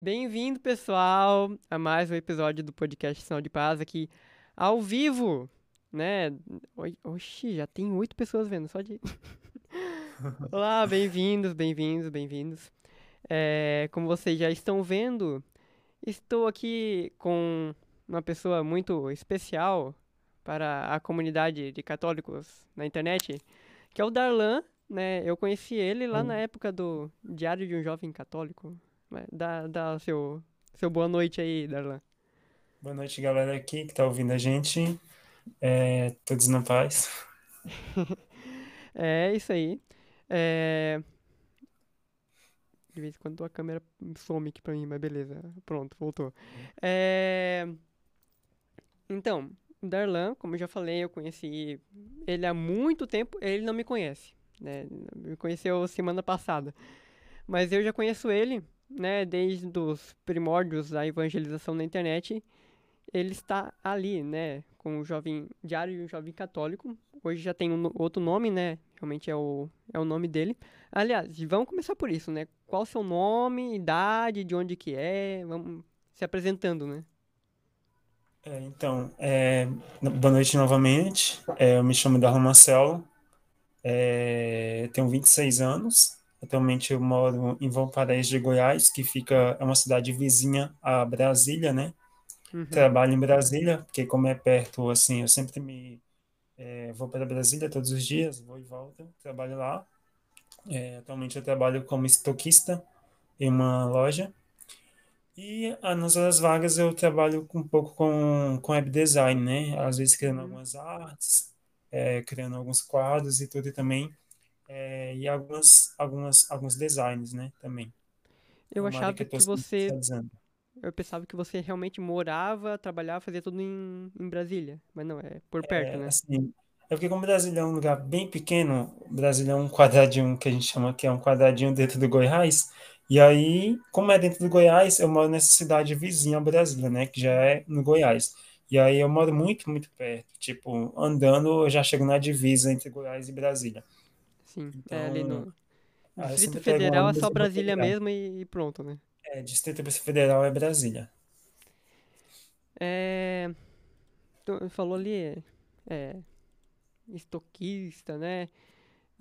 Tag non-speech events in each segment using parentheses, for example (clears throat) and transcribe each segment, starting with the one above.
Bem-vindo, pessoal, a mais um episódio do podcast Sinal de Paz aqui ao vivo, né? Oxi, já tem oito pessoas vendo, só de. (laughs) Olá, bem-vindos, bem-vindos, bem-vindos. É, como vocês já estão vendo, estou aqui com uma pessoa muito especial para a comunidade de católicos na internet, que é o Darlan, né? Eu conheci ele lá na época do Diário de um Jovem Católico. Dá, dá seu, seu boa noite aí, Darlan. Boa noite, galera aqui que tá ouvindo a gente. É, todos na paz. (laughs) É isso aí. É... De vez em quando a câmera some aqui pra mim, mas beleza. Pronto, voltou. É... Então, o Darlan, como eu já falei, eu conheci ele há muito tempo. Ele não me conhece, né? Me conheceu semana passada. Mas eu já conheço ele, né? Desde os primórdios da evangelização na internet. Ele está ali, né? Com o jovem Diário de um Jovem Católico. Hoje já tem um outro nome, né? Realmente é o, é o nome dele. Aliás, vamos começar por isso, né? Qual o seu nome, idade, de onde que é? Vamos se apresentando, né? É, então, é, boa noite novamente. É, eu me chamo Darlan Marcelo. É, tenho 26 anos. Atualmente eu moro em Valparaíso de Goiás, que fica é uma cidade vizinha a Brasília, né? Uhum. Trabalho em Brasília, porque como é perto, assim, eu sempre me é, vou para Brasília todos os dias, vou e volto, trabalho lá. É, atualmente eu trabalho como estoquista em uma loja. E ah, nas horas vagas eu trabalho um pouco com, com web design, né? Às vezes criando Uhum. algumas artes, é, criando alguns quadros e tudo e também. É, e algumas, algumas, alguns designs, né? Também. É Eu uma achava que que você. Eu pensava que você realmente morava, trabalhava, fazia tudo em, em Brasília. Mas não, é por perto, É, né? assim, é porque como Brasília é um lugar bem pequeno, Brasília é um quadradinho que a gente chama que é um quadradinho dentro do Goiás, e aí, como é dentro do Goiás, eu moro nessa cidade vizinha a Brasília, né, que já é no Goiás. E aí eu moro muito, muito perto, tipo, andando eu já chego na divisa entre Goiás e Brasília. Sim, é ali Então, no aí eu Distrito sempre pego um Federal é só Brasília mesmo e, e pronto, né? É, Distrito Federal é Brasília. É. tu Falou ali, é. Estoquista, né?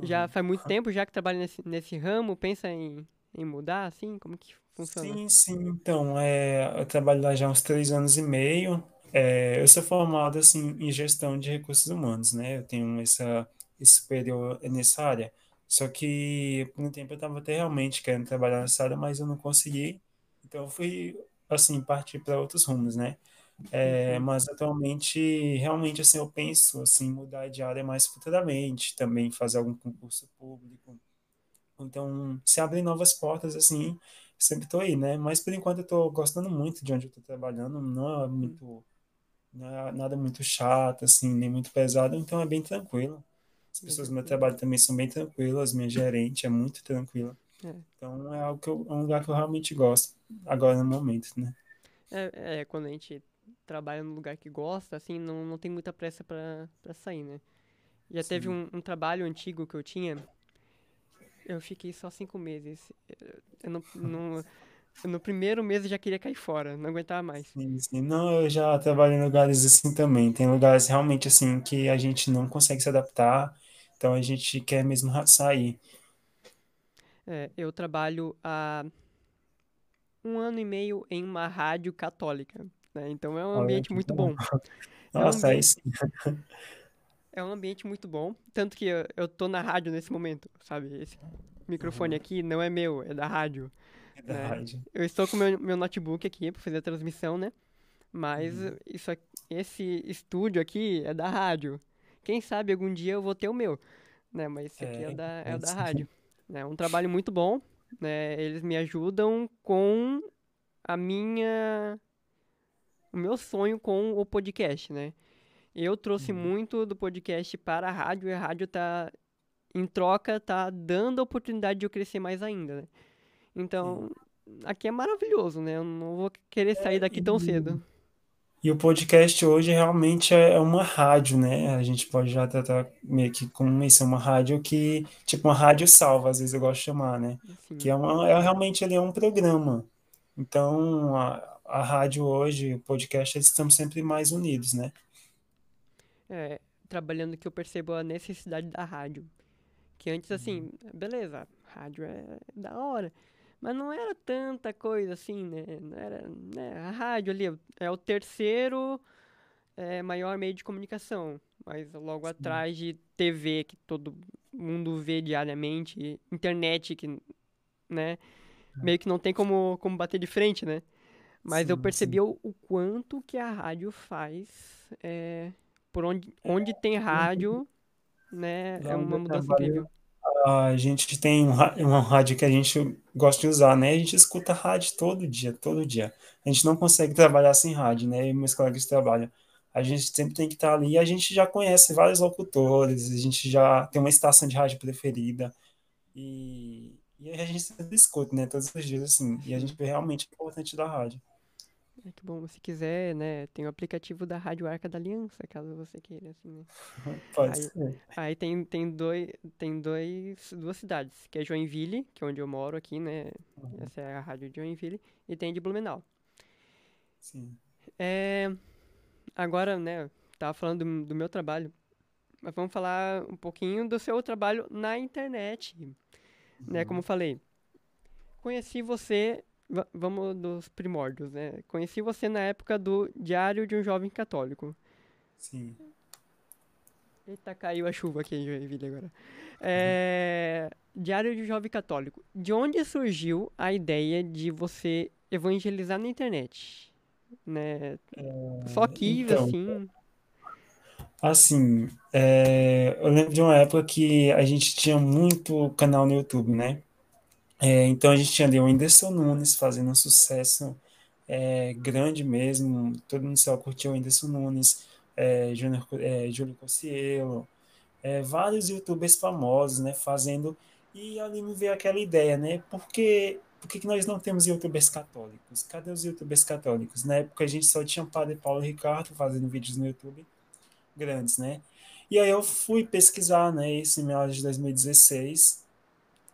Já Uhum. faz muito tempo já que trabalha nesse, nesse ramo, pensa em, em mudar, assim? Como que funciona? Sim, sim. Então, é, eu trabalho lá já há uns três anos e meio. É, eu sou formado assim em gestão de recursos humanos, né? Eu tenho essa superior nessa área. Só que por um tempo eu estava até realmente querendo trabalhar nessa área, mas eu não consegui. Então eu fui assim partir para outros rumos, né? É, Uhum, mas atualmente realmente assim eu penso assim mudar de área mais futuramente, também fazer algum concurso público. Então, se abrem novas portas, assim, sempre estou aí, né? Mas por enquanto eu estou gostando muito de onde eu estou trabalhando, não é uhum. muito, não é nada muito chato, assim, nem muito pesado, então é bem tranquilo. As pessoas do meu trabalho também são bem tranquilas, minha gerente é muito tranquila. É. Então é algo que eu, é um lugar que eu realmente gosto, agora no momento, né? É, é, quando a gente trabalha num lugar que gosta, assim, não, não tem muita pressa pra sair, né? Já teve Sim. um, um trabalho antigo que eu tinha, eu fiquei só cinco meses. Eu, eu não, (laughs) não- no primeiro mês eu já queria cair fora, não aguentava mais. Sim, sim. Não, eu já trabalho em lugares assim também. Tem lugares realmente assim que a gente não consegue se adaptar, então a gente quer mesmo sair. É, eu trabalho há um ano e meio em uma rádio católica, né? Então é um ambiente muito bom. bom. (laughs) É um Nossa, ambiente, sim, (laughs) é um ambiente muito bom, tanto que eu, eu tô na rádio nesse momento, sabe? Esse microfone Uhum. aqui não é meu, é da rádio, é né? verdade. Eu estou com meu, meu notebook aqui para fazer a transmissão, né? Mas Uhum. isso, aqui- esse estúdio aqui é da rádio. Quem sabe algum dia eu vou ter o meu, né? Mas esse aqui é É, da, é o é da rádio. É um trabalho muito bom, né? Eles me ajudam com a minha, o meu sonho com o podcast, né? Eu trouxe Uhum. muito do podcast para a rádio e a rádio tá, em troca, tá dando a oportunidade de eu crescer mais ainda, né? Então, aqui é maravilhoso, né? Eu não vou querer sair daqui tão cedo. E o podcast hoje realmente é é uma rádio, né? A gente pode já tratar meio que como isso, é uma rádio que, tipo uma rádio salva, às vezes eu gosto de chamar, né? Que Assim, é uma, é realmente ele é um programa. Então, a, a rádio hoje, o podcast, eles estão sempre mais unidos, né? É, trabalhando que eu percebo a necessidade da rádio. Que antes, assim, beleza, rádio é da hora. Mas não era tanta coisa assim, né? Não era, né? A rádio ali é o terceiro é, maior meio de comunicação. Mas logo Sim. atrás de TV, que todo mundo vê diariamente, internet, que, né? É. Meio que não tem como, como bater de frente, né? Mas sim, eu percebi o, o, quanto que a rádio faz. É, por onde, onde tem rádio, né? É uma mudança incrível a gente tem uma rádio que a gente gosta de usar, né? A gente escuta rádio todo dia, todo dia. A gente não consegue trabalhar sem rádio, né? E meus colegas trabalham. A gente sempre tem que estar ali. E a gente já conhece vários locutores, a gente já tem uma estação de rádio preferida. E, e a gente sempre escuta, né? Todos os dias, assim. E a gente vê realmente importante da rádio. Muito bom. Se quiser, né, tem o aplicativo da Rádio Arca da Aliança, caso você queira, assim, né? (laughs) Pode aí, ser. Aí tem, tem, dois, tem dois, duas cidades, que é Joinville, que é onde eu moro aqui, né? Uhum. Essa é a rádio de Joinville, e tem de Blumenau. Sim. É, agora, né, tava falando do, do meu trabalho, mas vamos falar um pouquinho do seu trabalho na internet, né? uhum. né? Como falei, conheci você vamos dos primórdios, né? Conheci você na época do Diário de um Jovem Católico. Sim. Eita, caiu a chuva aqui em Joinville agora. É, Diário de um Jovem Católico. De onde surgiu a ideia de você evangelizar na internet? Né? É, Só que, então, assim... Assim, é, eu lembro de uma época que a gente tinha muito canal no YouTube, né? É, então a gente tinha ali o Whindersson Nunes fazendo um sucesso é, grande mesmo, todo mundo só curtiu o Whindersson Nunes, é, Júnior, é, Júlio Cossielo, é, vários youtubers famosos, né, fazendo, e ali me veio aquela ideia, né, porque, por que nós não temos youtubers católicos? Cadê os youtubers católicos? Na época a gente só tinha o Padre Paulo Ricardo fazendo vídeos no YouTube grandes, né, e aí eu fui pesquisar, né, isso em meados de 2016,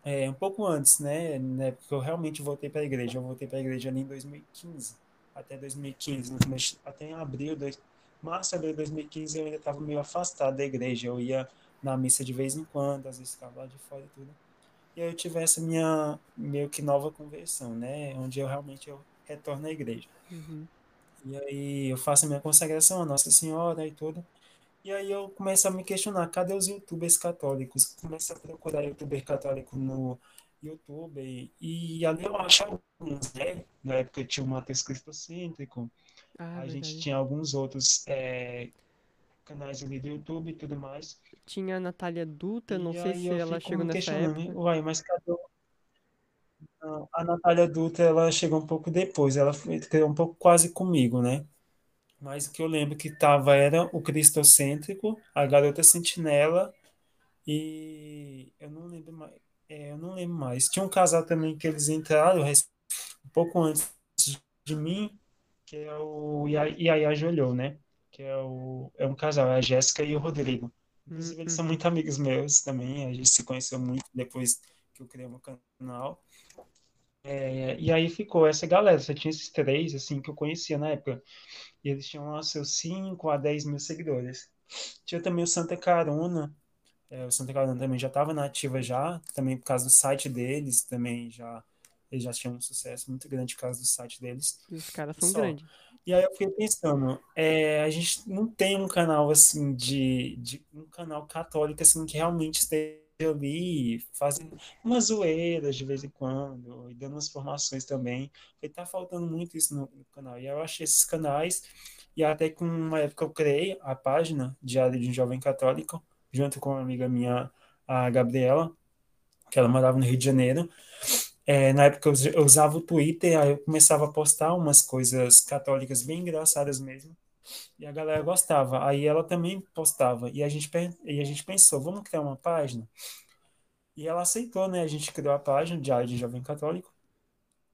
é, um pouco antes, né, né, porque eu realmente voltei para a igreja. Eu voltei para a igreja ali em 2015, até 2015, até em abril, dois, março, abril de 2015, eu ainda estava meio afastado da igreja. Eu ia na missa de vez em quando, às vezes ficava lá de fora e tudo. E aí eu tive essa minha meio que nova conversão, né, onde eu realmente eu retorno à igreja. Uhum. E aí eu faço a minha consagração a Nossa Senhora e tudo. E aí eu começo a me questionar, cadê os youtubers católicos? Começo a procurar youtuber católico no YouTube e, e ali eu acho alguns, né? Na época tinha o Matheus Cristocêntrico, ah, a verdade. gente tinha alguns outros é, canais ali do YouTube e tudo mais. Tinha a Natália Dutra, não sei se ela chegou nessa época. Uai, mas cadê a Natália Dutra, ela chegou um pouco depois, ela foi um pouco quase comigo, né? Mas o que eu lembro que tava era o cristocêntrico, a garota sentinela e eu não lembro mais. É, eu não lembro mais. Tinha um casal também que eles entraram um pouco antes de mim, que é o Yaya Jolhou, né? Que é, o, é um casal, é a Jéssica e o Rodrigo. Inclusive, eles são uhum. muito amigos meus também. A gente se conheceu muito depois que eu criei o meu canal. É, e aí ficou essa galera. Só tinha esses três, assim, que eu conhecia na época. E eles tinham lá seus 5 a 10 mil seguidores. Tinha também o Santa Carona. É, o Santa Carona também já estava na ativa já, também por causa do site deles, também já eles já tinham um sucesso muito grande por causa do site deles. E os caras são grandes. E aí eu fiquei pensando, é, a gente não tem um canal assim de, de um canal católico assim que realmente esteja ali fazendo umas zoeiras de vez em quando e dando umas formações também. E tá faltando muito isso no, no, canal. E eu achei esses canais, e até que uma época eu criei a página Diário de um Jovem Católico, junto com uma amiga minha, a Gabriela, que ela morava no Rio de Janeiro. É, na época eu usava o Twitter, aí eu começava a postar umas coisas católicas bem engraçadas mesmo. E a galera gostava. Aí ela também postava. E a gente, e a gente pensou, vamos criar uma página? E ela aceitou, né? A gente criou a página, Diário de Jovem Católico.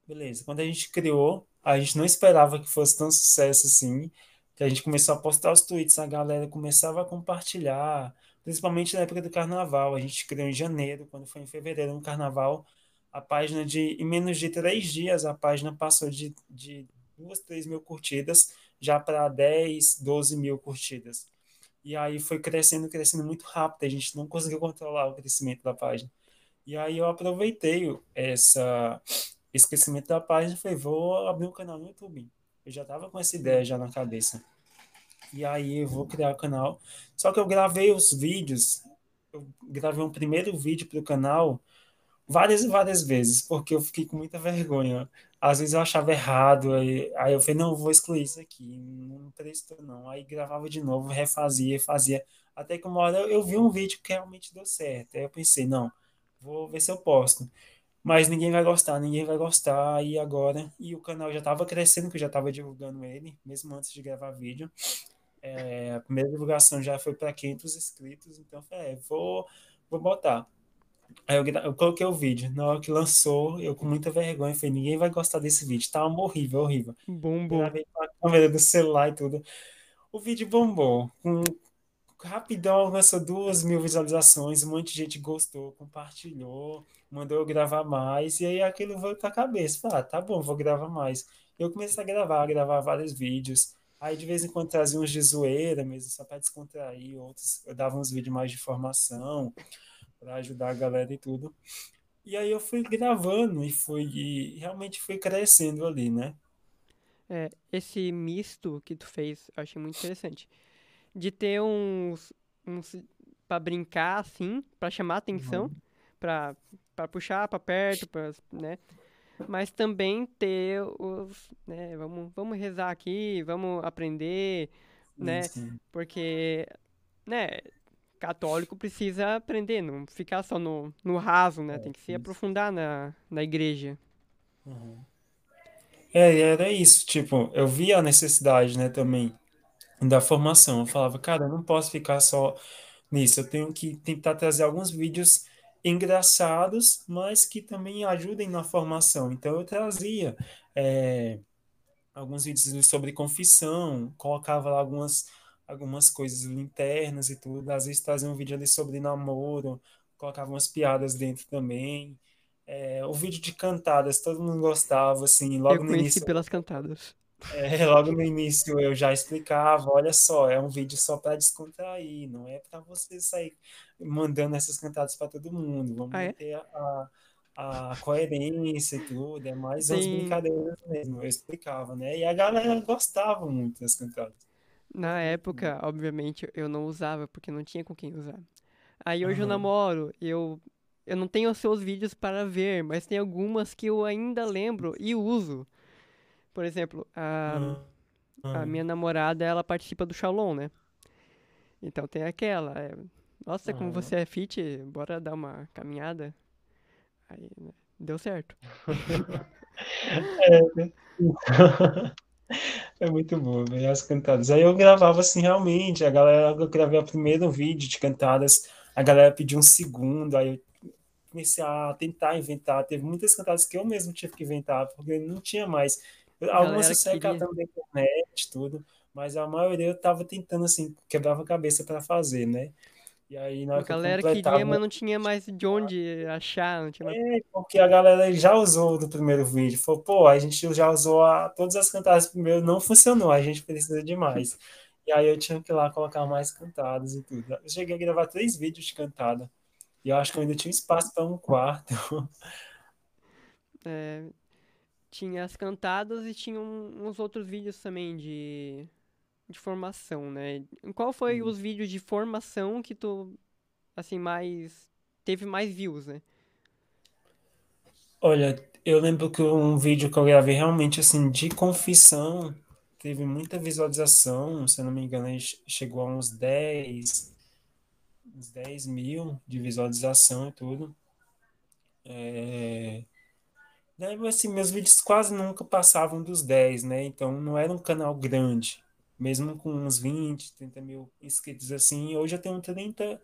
Beleza. Quando a gente criou, a gente não esperava que fosse tão sucesso assim. Que a gente começou a postar os tweets, a galera começava a compartilhar, principalmente na época do carnaval. A gente criou em janeiro, quando foi em fevereiro, no carnaval, a página de, em menos de três dias, a página passou de, de duas, três mil curtidas já para 10, 12 mil curtidas. E aí foi crescendo, crescendo muito rápido, a gente não conseguiu controlar o crescimento da página. E aí eu aproveitei essa, esse crescimento da página e falei, vou abrir um canal no YouTube. Eu já estava com essa ideia já na cabeça. E aí eu vou criar o canal. Só que eu gravei os vídeos, eu gravei um primeiro vídeo para o canal várias e várias vezes, porque eu fiquei com muita vergonha. Às vezes eu achava errado, aí, aí eu falei, não, vou excluir isso aqui, não prestou não. Aí gravava de novo, refazia, fazia. Até que uma hora eu, eu vi um vídeo que realmente deu certo. Aí eu pensei, não, vou ver se eu posto. Mas ninguém vai gostar, ninguém vai gostar. E agora? E o canal já estava crescendo, que eu já estava divulgando ele, mesmo antes de gravar vídeo. É, a primeira divulgação já foi para 500 inscritos, então é, vou, vou botar. Aí eu, eu, coloquei o vídeo. Na hora que lançou, eu com muita vergonha falei, ninguém vai gostar desse vídeo. Tá horrível, horrível. Bombou. Gravei com a câmera do celular e tudo. O vídeo bombou. Com, rapidão alcançou duas mil visualizações. Um monte de gente gostou, compartilhou, mandou eu gravar mais. E aí aquilo veio pra cabeça. Falei, ah, tá bom, vou gravar mais. Eu comecei a gravar, a gravar vários vídeos. Aí de vez em quando trazia uns de zoeira mesmo, só para descontrair. Outros eu dava uns vídeos mais de formação para ajudar a galera e tudo. E aí eu fui gravando e fui e realmente fui crescendo ali, né? É, esse misto que tu fez, eu achei muito interessante. De ter uns, uns para brincar assim, para chamar atenção, uhum. para para puxar para perto, pra, né? Mas também ter os, né, vamos vamos rezar aqui, vamos aprender, né? Sim. Porque né, católico precisa aprender, não ficar só no, no raso, né? É, Tem que se isso. aprofundar na, na igreja. Uhum. É, era isso, tipo, eu via a necessidade, né, também da formação. Eu falava, cara, eu não posso ficar só nisso, eu tenho que tentar trazer alguns vídeos engraçados, mas que também ajudem na formação. Então eu trazia é, alguns vídeos sobre confissão, colocava lá algumas algumas coisas internas e tudo. Às vezes trazia um vídeo ali sobre namoro, colocava umas piadas dentro também. É, o vídeo de cantadas, todo mundo gostava, assim, logo eu no início. pelas cantadas. É, (laughs) logo no início eu já explicava, olha só, é um vídeo só para descontrair, não é para você sair mandando essas cantadas para todo mundo. Vamos ah, é? ter a, a, coerência e tudo, é mais Sim. umas brincadeiras mesmo, eu explicava, né? E a galera gostava muito das cantadas. Na época, obviamente, eu não usava, porque não tinha com quem usar. Aí hoje eu namoro, eu, eu não tenho os seus vídeos para ver, mas tem algumas que eu ainda lembro e uso. Por exemplo, a, a minha namorada, ela participa do Shalom, né? Então tem aquela. É, Nossa, como você é fit, bora dar uma caminhada. Aí, né? Deu certo. (laughs) É? (laughs) É muito bom, ver as cantadas. Aí eu gravava assim, realmente, a galera, eu gravei o primeiro vídeo de cantadas, a galera pediu um segundo, aí eu comecei a tentar inventar. Teve muitas cantadas que eu mesmo tive que inventar, porque não tinha mais. Algumas eu saí catando da internet, tudo, mas a maioria eu tava tentando, assim, quebrava a cabeça para fazer, né? E aí, na hora a galera que queria, mas não tinha mais de onde achar. Não tinha mais... É, porque a galera já usou do primeiro vídeo. Falou, pô, a gente já usou a, todas as cantadas do primeiro, não funcionou, a gente precisa de mais. e aí eu tinha que ir lá colocar mais cantadas e tudo. Eu cheguei a gravar três vídeos de cantada. E eu acho que eu ainda tinha espaço para um quarto. É, tinha as cantadas e tinha uns outros vídeos também de de formação, né? Qual foi hum. os vídeos de formação que tu, assim, mais... Teve mais views, né? Olha, eu lembro que um vídeo que eu gravei realmente, assim, de confissão, teve muita visualização, se eu não me engano, chegou a uns 10, uns 10 mil de visualização e tudo. É... Assim, meus vídeos quase nunca passavam dos 10, né? Então não era um canal grande mesmo com uns 20, 30 mil inscritos assim, hoje eu tenho 30,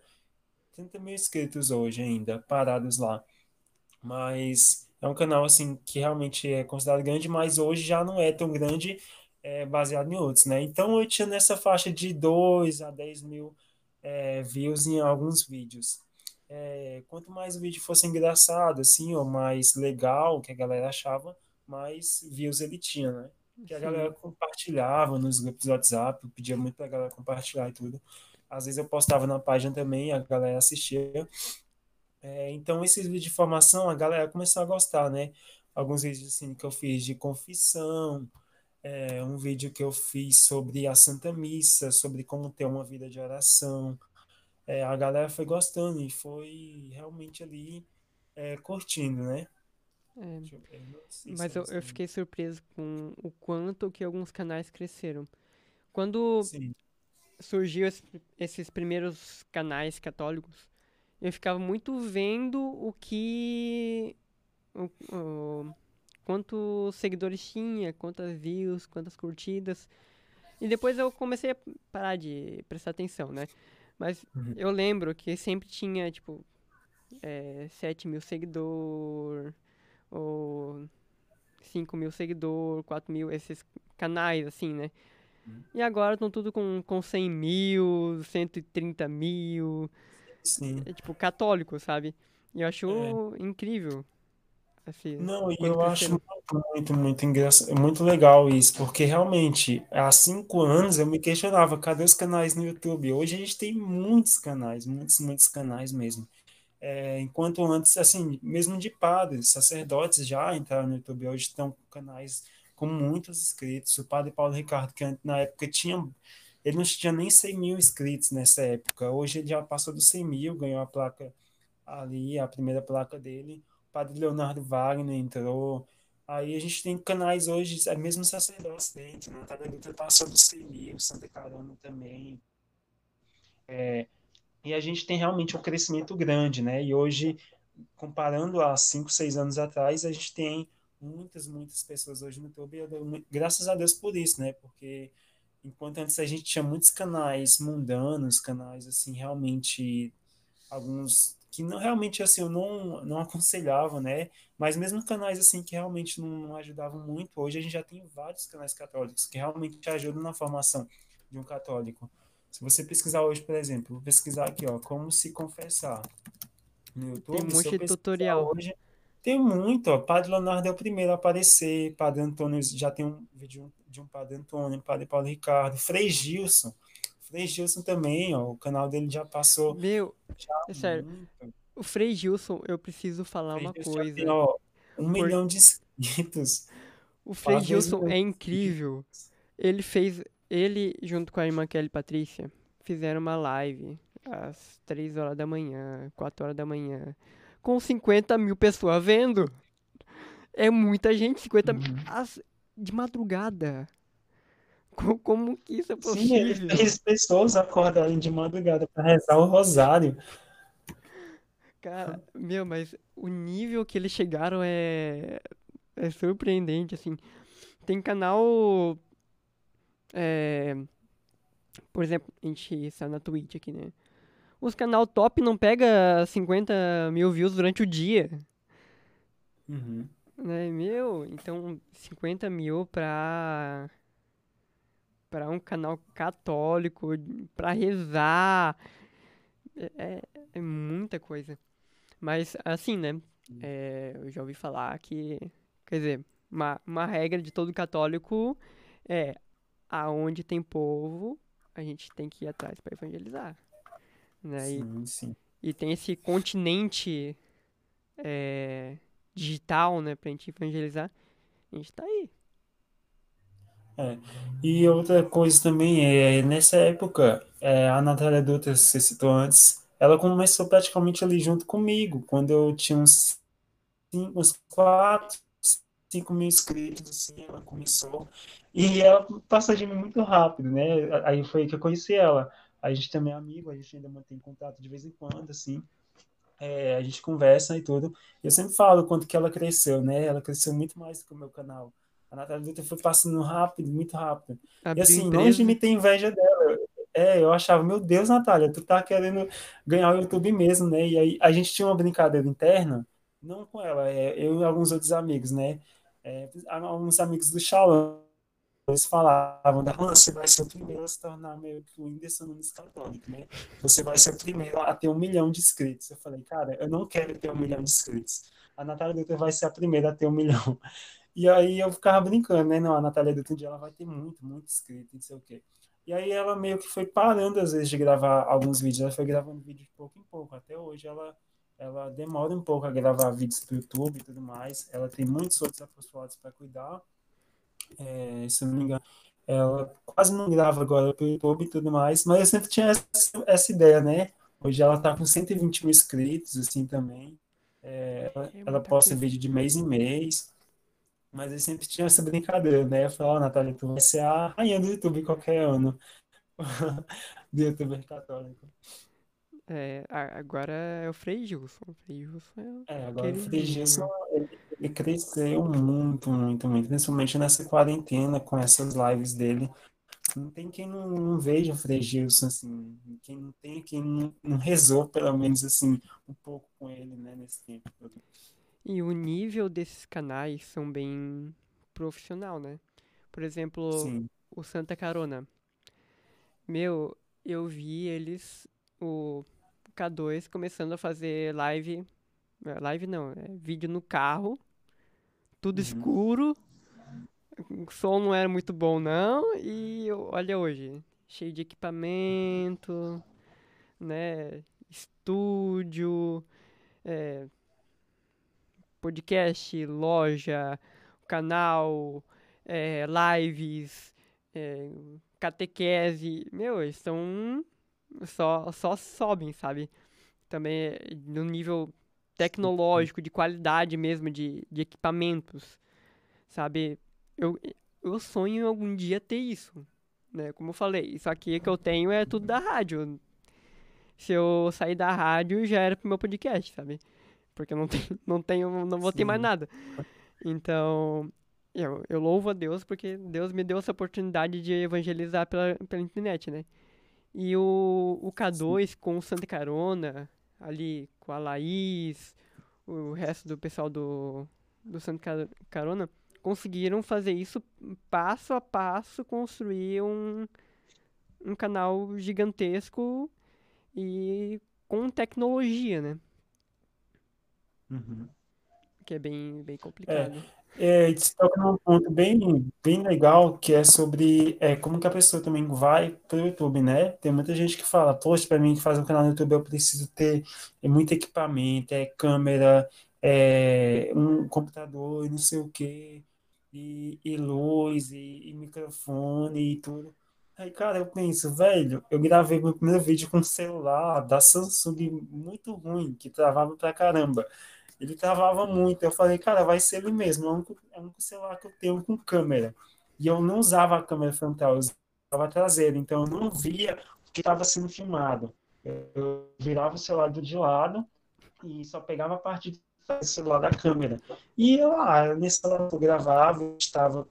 30 mil inscritos hoje ainda, parados lá. Mas é um canal assim que realmente é considerado grande, mas hoje já não é tão grande é, baseado em outros, né? Então eu tinha nessa faixa de 2 a 10 mil é, views em alguns vídeos. é, quanto mais o vídeo fosse engraçado, assim, ou mais legal, que a galera achava, mais views ele tinha, né? Que a Sim. galera compartilhava nos grupos do WhatsApp, eu pedia muito pra galera compartilhar e tudo. Às vezes eu postava na página também, a galera assistia. É, então, esses vídeos de formação, a galera começou a gostar, né? Alguns vídeos assim que eu fiz de confissão, é, um vídeo que eu fiz sobre a Santa Missa, sobre como ter uma vida de oração. É, a galera foi gostando e foi realmente ali é, curtindo, né? É, eu mas eu, elas eu têm- fiquei surpreso com o quanto que alguns canais cresceram. Quando Sim, surgiu esse- esses primeiros canais católicos, eu ficava muito vendo o que. O, o- quantos seguidores tinha, quantas views, quantas curtidas. E depois eu comecei a parar de prestar atenção, né? Mas Uhum. eu lembro que sempre tinha, tipo, é, 7 mil seguidores, ou 5 mil seguidores, 4 mil, esses canais, assim, né? E agora estão tudo com, com 100 mil, 130 mil, sim. é tipo católico, sabe? E eu acho É. incrível, assim, Não, e eu acho muito, muito, muito engraçado, muito legal isso, porque realmente, há cinco anos eu me questionava, cadê os canais no YouTube? Hoje a gente tem muitos canais, muitos, muitos canais mesmo. É, enquanto antes, assim, mesmo de padres, sacerdotes já entraram no YouTube, hoje estão canais com muitos inscritos. O padre Paulo Ricardo, que na época tinha, ele não tinha nem 100 mil inscritos nessa época, hoje ele já passou dos 100 mil, ganhou a placa ali, a primeira placa dele. O padre Leonardo Wagner entrou. Aí a gente tem canais hoje, é mesmo sacerdotes dentro, Natália Dutra passou dos 100 mil, Santa Carona também. E a gente tem realmente um crescimento grande, né? E hoje, comparando a 5, 6 anos atrás, a gente tem muitas, muitas pessoas hoje no YouTube, eu dou graças a Deus por isso, né? Porque enquanto antes a gente tinha muitos canais mundanos, canais assim, realmente, alguns que não realmente assim eu não, não aconselhava, né? Mas mesmo canais assim que realmente não, não ajudavam muito, hoje a gente já tem vários canais católicos que realmente ajudam na formação de um católico. Se você pesquisar hoje, por exemplo, vou pesquisar aqui, ó, como se confessar no Tem YouTube, de pesquisar tutorial. hoje, tem muito, ó. Padre Leonardo é o primeiro a aparecer, Padre Antônio já tem um vídeo de um Padre Antônio, Padre Paulo Ricardo, Frei Gilson. Frei Gilson também, ó, o canal dele já passou Meu, já é sério, muito. o Frei Gilson, eu preciso falar uma Gilson já tem, coisa. ó, um Por, milhão de inscritos, o Frei Gilson é incrível. Ele fez, ele junto com a irmã Kelly Patrícia, fizeram uma live às 3 horas da manhã, 4 horas da manhã, com 50 mil pessoas vendo. É muita gente, 50 mil, Uhum. de madrugada. Co- Como que isso é Sim, possível? fez pessoas acordarem de madrugada para rezar o rosário. Cara, meu, mas o nível que eles chegaram é, é surpreendente, assim. Tem canal, é, por exemplo, a gente está na Twitch aqui, né? Os canal top não pega 50 mil views durante o dia, Uhum. né? Meu, então 50 mil pra, pra um canal católico, pra rezar, é, é é muita coisa. Mas, assim, né? é, eu já ouvi falar que, quer dizer, uma, uma regra de todo católico é aonde tem povo, a gente tem que ir atrás para evangelizar, né? E, Sim, sim. e tem esse continente é, digital, né, pra gente evangelizar. A gente tá aí. É. E outra coisa também é, nessa época, é, a Natália Dutra, você citou antes, ela começou praticamente ali junto comigo, quando eu tinha uns, cinco, uns 4, 5 mil inscritos, assim, ela começou, e ela passou de mim muito rápido, né? Aí foi que eu conheci ela. A gente também é amigo, a gente ainda mantém contato de vez em quando, assim, é, a gente conversa e tudo. Eu sempre falo quanto que ela cresceu, né? Ela cresceu muito mais do que o meu canal. A Natália Dutra foi passando rápido, muito rápido. E assim, longe de empresa. me ter inveja dela. É, eu achava, meu Deus, Natália, tu tá querendo ganhar o YouTube mesmo, né? E aí a gente tinha uma brincadeira interna, não com ela, é, eu e alguns outros amigos, né? É, alguns amigos do Shalom, eles falavam, você vai ser o primeiro a se tornar meio que o Whindersson Nunes católico, né? Você vai ser o primeiro a ter um milhão de inscritos. Eu falei, cara, eu não quero ter um milhão de inscritos. A Natália Dutra vai ser a primeira a ter um milhão. E aí eu ficava brincando, né? Não, a Natália Dutra um dia ela vai ter muito, muito inscrito, não sei o quê. E aí ela meio que foi parando, às vezes, de gravar alguns vídeos. Ela foi gravando vídeo de pouco em pouco. Até hoje ela, ela demora um pouco a gravar vídeos para o YouTube e tudo mais. Ela tem muitos outros apostolados para cuidar. É, se não me engano, ela quase não grava agora para o YouTube e tudo mais. Mas eu sempre tinha essa, essa ideia, né? Hoje ela está com 120 mil inscritos, assim, também. É, ela, é ela posta vídeo de mês em mês. Mas eu sempre tinha essa brincadeira, né? Eu falava, oh, Natália, tu vai ser a rainha do YouTube qualquer ano. (laughs) do youtuber católico. É, agora é o Frei Gilson. O Frei Gilson é, é agora o Frei Gilson, ele, ele, cresceu muito, muito, muito. Principalmente nessa quarentena, com essas lives dele. Não tem quem não, não veja o Frei Gilson, assim. Quem não tem, quem não, não rezou, pelo menos, assim, um pouco com ele, né, nesse tempo todo. E o nível desses canais são bem profissional, né? Por exemplo, Sim. o Santa Carona. Meu, eu vi eles, o K2, começando a fazer live. É, live não, é vídeo no carro. Tudo uhum. escuro. O som não era muito bom, não. E olha hoje, cheio de equipamento, né? Estúdio. É, podcast, loja, canal, é, lives, é, catequese. Meu, eles estão. Só, só sobem, sabe? Também no nível tecnológico, de qualidade mesmo, de, de equipamentos, sabe? Eu, eu sonho em algum dia ter isso, né? Como eu falei, isso aqui que eu tenho é tudo da rádio. Se eu sair da rádio, já era pro meu podcast, sabe? porque eu não (laughs) tenho, não, tenho, não vou ter mais nada. Então, eu, eu louvo a Deus porque Deus me deu essa oportunidade de evangelizar pela, pela internet, né? E o, o K2 Sim. com o Santa Carona, ali com a Laís, o resto do pessoal do, do Santa Carona, conseguiram fazer isso passo a passo, construir um, um canal gigantesco e com tecnologia, né? Uhum. Que é bem, bem complicado. É, é, você toca num ponto bem, bem legal, que é sobre é, como que a pessoa também vai para o YouTube, né? Tem muita gente que fala, poxa, para mim que faz um canal no YouTube eu preciso ter muito equipamento, é câmera, é, um computador e não sei o quê, e, e luz, e, e microfone e tudo. Aí, cara, eu penso, velho, eu gravei meu primeiro vídeo com um celular da Samsung muito ruim, que travava pra caramba. Ele travava muito. Eu falei, cara, vai ser ele mesmo. É o único, é o único celular que eu tenho com câmera. E eu não usava a câmera frontal, eu usava a traseira. Então eu não via o que estava sendo filmado. Eu virava o celular de lado e só pegava a parte do celular da câmera. E eu lá, nesse celular eu gravava, eu estava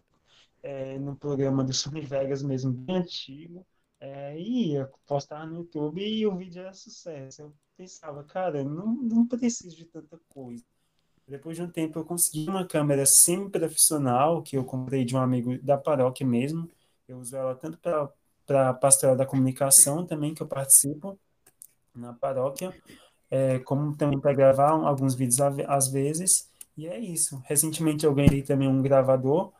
é, no programa do Sony Vegas mesmo, bem antigo, é, e ia postar no YouTube e o vídeo era sucesso. Eu pensava, cara, não, não preciso de tanta coisa. Depois de um tempo eu consegui uma câmera semi-profissional que eu comprei de um amigo da paróquia mesmo. Eu uso ela tanto para a pastoral da comunicação também, que eu participo na paróquia, é, como também para gravar alguns vídeos às vezes. E é isso. Recentemente eu ganhei também um gravador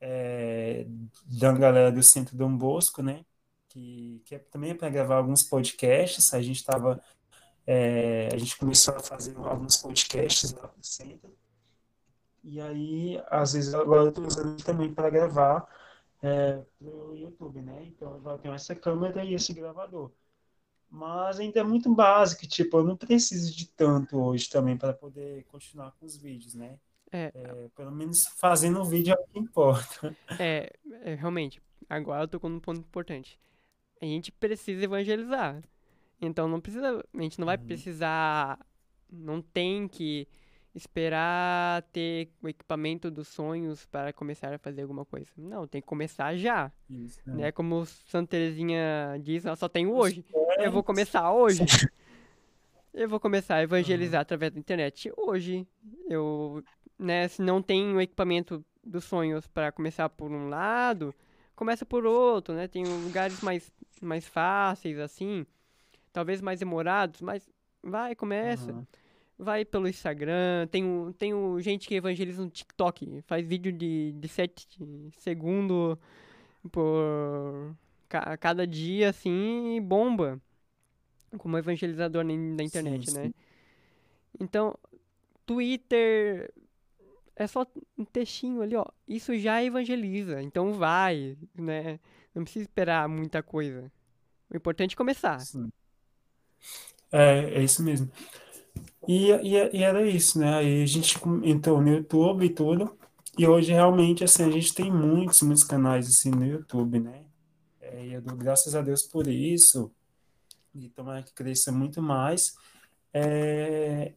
é, da galera do Centro Dom Bosco, né? Que, que é, também é para gravar alguns podcasts. A gente estava. É, a gente começou a fazer alguns podcasts lá no centro. E aí, às vezes, agora eu estou usando também para gravar é, o YouTube, né? Então, eu tenho essa câmera e esse gravador. Mas ainda é muito básico, tipo, eu não preciso de tanto hoje também para poder continuar com os vídeos, né? É, é, pelo menos fazendo o vídeo é o que importa. É, é, realmente, agora eu tô com um ponto importante. A gente precisa evangelizar. Então não precisa, a gente não vai uhum. precisar, não tem que esperar ter o equipamento dos sonhos para começar a fazer alguma coisa. Não, tem que começar já. Isso, é. né? Como Santa Teresinha diz, eu só tenho hoje. Eu vou começar hoje. (laughs) Eu vou começar a evangelizar uhum. através da internet hoje. Eu né, se não tem o equipamento dos sonhos para começar por um lado, começa por outro, né? Tem lugares mais, mais fáceis, assim, talvez mais demorados, mas vai, começa. Aham. Vai pelo Instagram, tem, o- tem o gente que evangeliza no TikTok, faz vídeo de, de 7 segundos por ca- cada dia, assim, e bomba. Como evangelizador na, na internet, Sim, né? sim. Então, Twitter é só um textinho ali, ó. Isso já evangeliza, então vai, né? Não precisa esperar muita coisa. O importante é começar. Sim. É, é isso mesmo. E, e, e era isso, né? Aí a gente entrou no YouTube e tudo. E hoje realmente assim, a gente tem muitos, muitos canais assim no YouTube, né? É, e eu dou graças a Deus por isso. E tomara que cresça muito mais. É,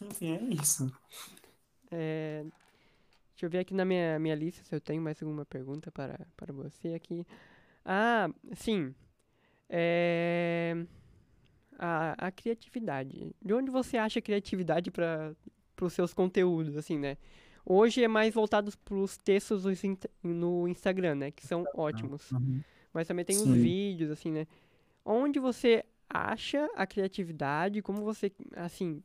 enfim, é isso. É, deixa eu ver aqui na minha, minha lista se eu tenho mais alguma pergunta para, para você aqui. Ah, sim. É, a, a criatividade. De onde você acha criatividade para os seus conteúdos, assim, né? Hoje é mais voltado para os textos no Insta- no Instagram, né? Que são ótimos. Uhum. Mas também tem os Sim. vídeos, assim, né? Onde você acha a criatividade? Como você, assim,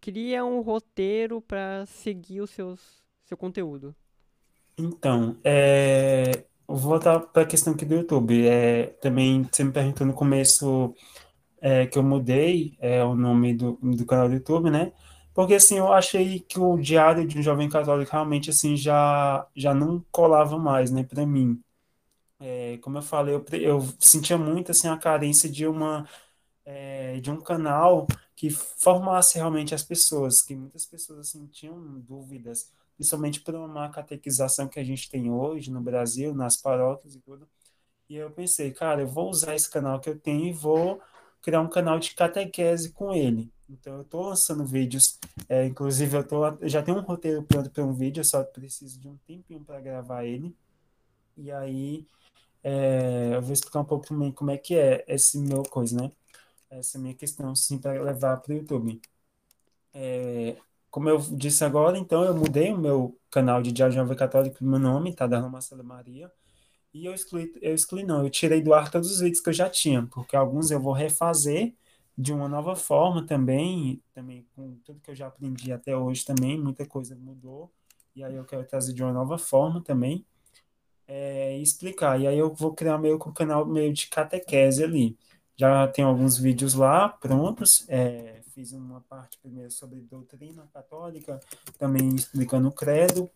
cria um roteiro para seguir os seus seu conteúdo? Então, é, vou voltar para a questão aqui do YouTube. É, também você me perguntou no começo é, que eu mudei é, o nome do, do canal do YouTube, né? Porque assim, eu achei que o Diário de um Jovem Católico realmente assim já, já não colava mais, né, para mim. É, como eu falei, eu, eu sentia muito assim a carência de uma é, de um canal que formasse realmente as pessoas, que muitas pessoas assim tinham dúvidas, principalmente por uma catequização que a gente tem hoje no Brasil, nas paróquias e tudo. E eu pensei, cara, eu vou usar esse canal que eu tenho e vou criar um canal de catequese com ele. Então eu estou lançando vídeos, é, inclusive eu, tô, eu já tenho um roteiro pronto para um vídeo, eu só preciso de um tempinho para gravar ele. E aí é, eu vou explicar um pouco também como é que é esse meu coisa, né? Essa minha questão, sim, para levar para o YouTube. É, como eu disse agora, então eu mudei o meu canal de Diário Jovem Católico, meu nome, tá? Da Marcela Maria. E eu excluí, eu excluí não, eu tirei do ar todos os vídeos que eu já tinha, porque alguns eu vou refazer de uma nova forma também, também com tudo que eu já aprendi até hoje também, muita coisa mudou, e aí eu quero trazer de uma nova forma também, é, explicar. E aí eu vou criar meio que um canal meio de catequese ali. Já tenho alguns vídeos lá prontos, é, fiz uma parte primeiro sobre doutrina católica, também explicando o credo.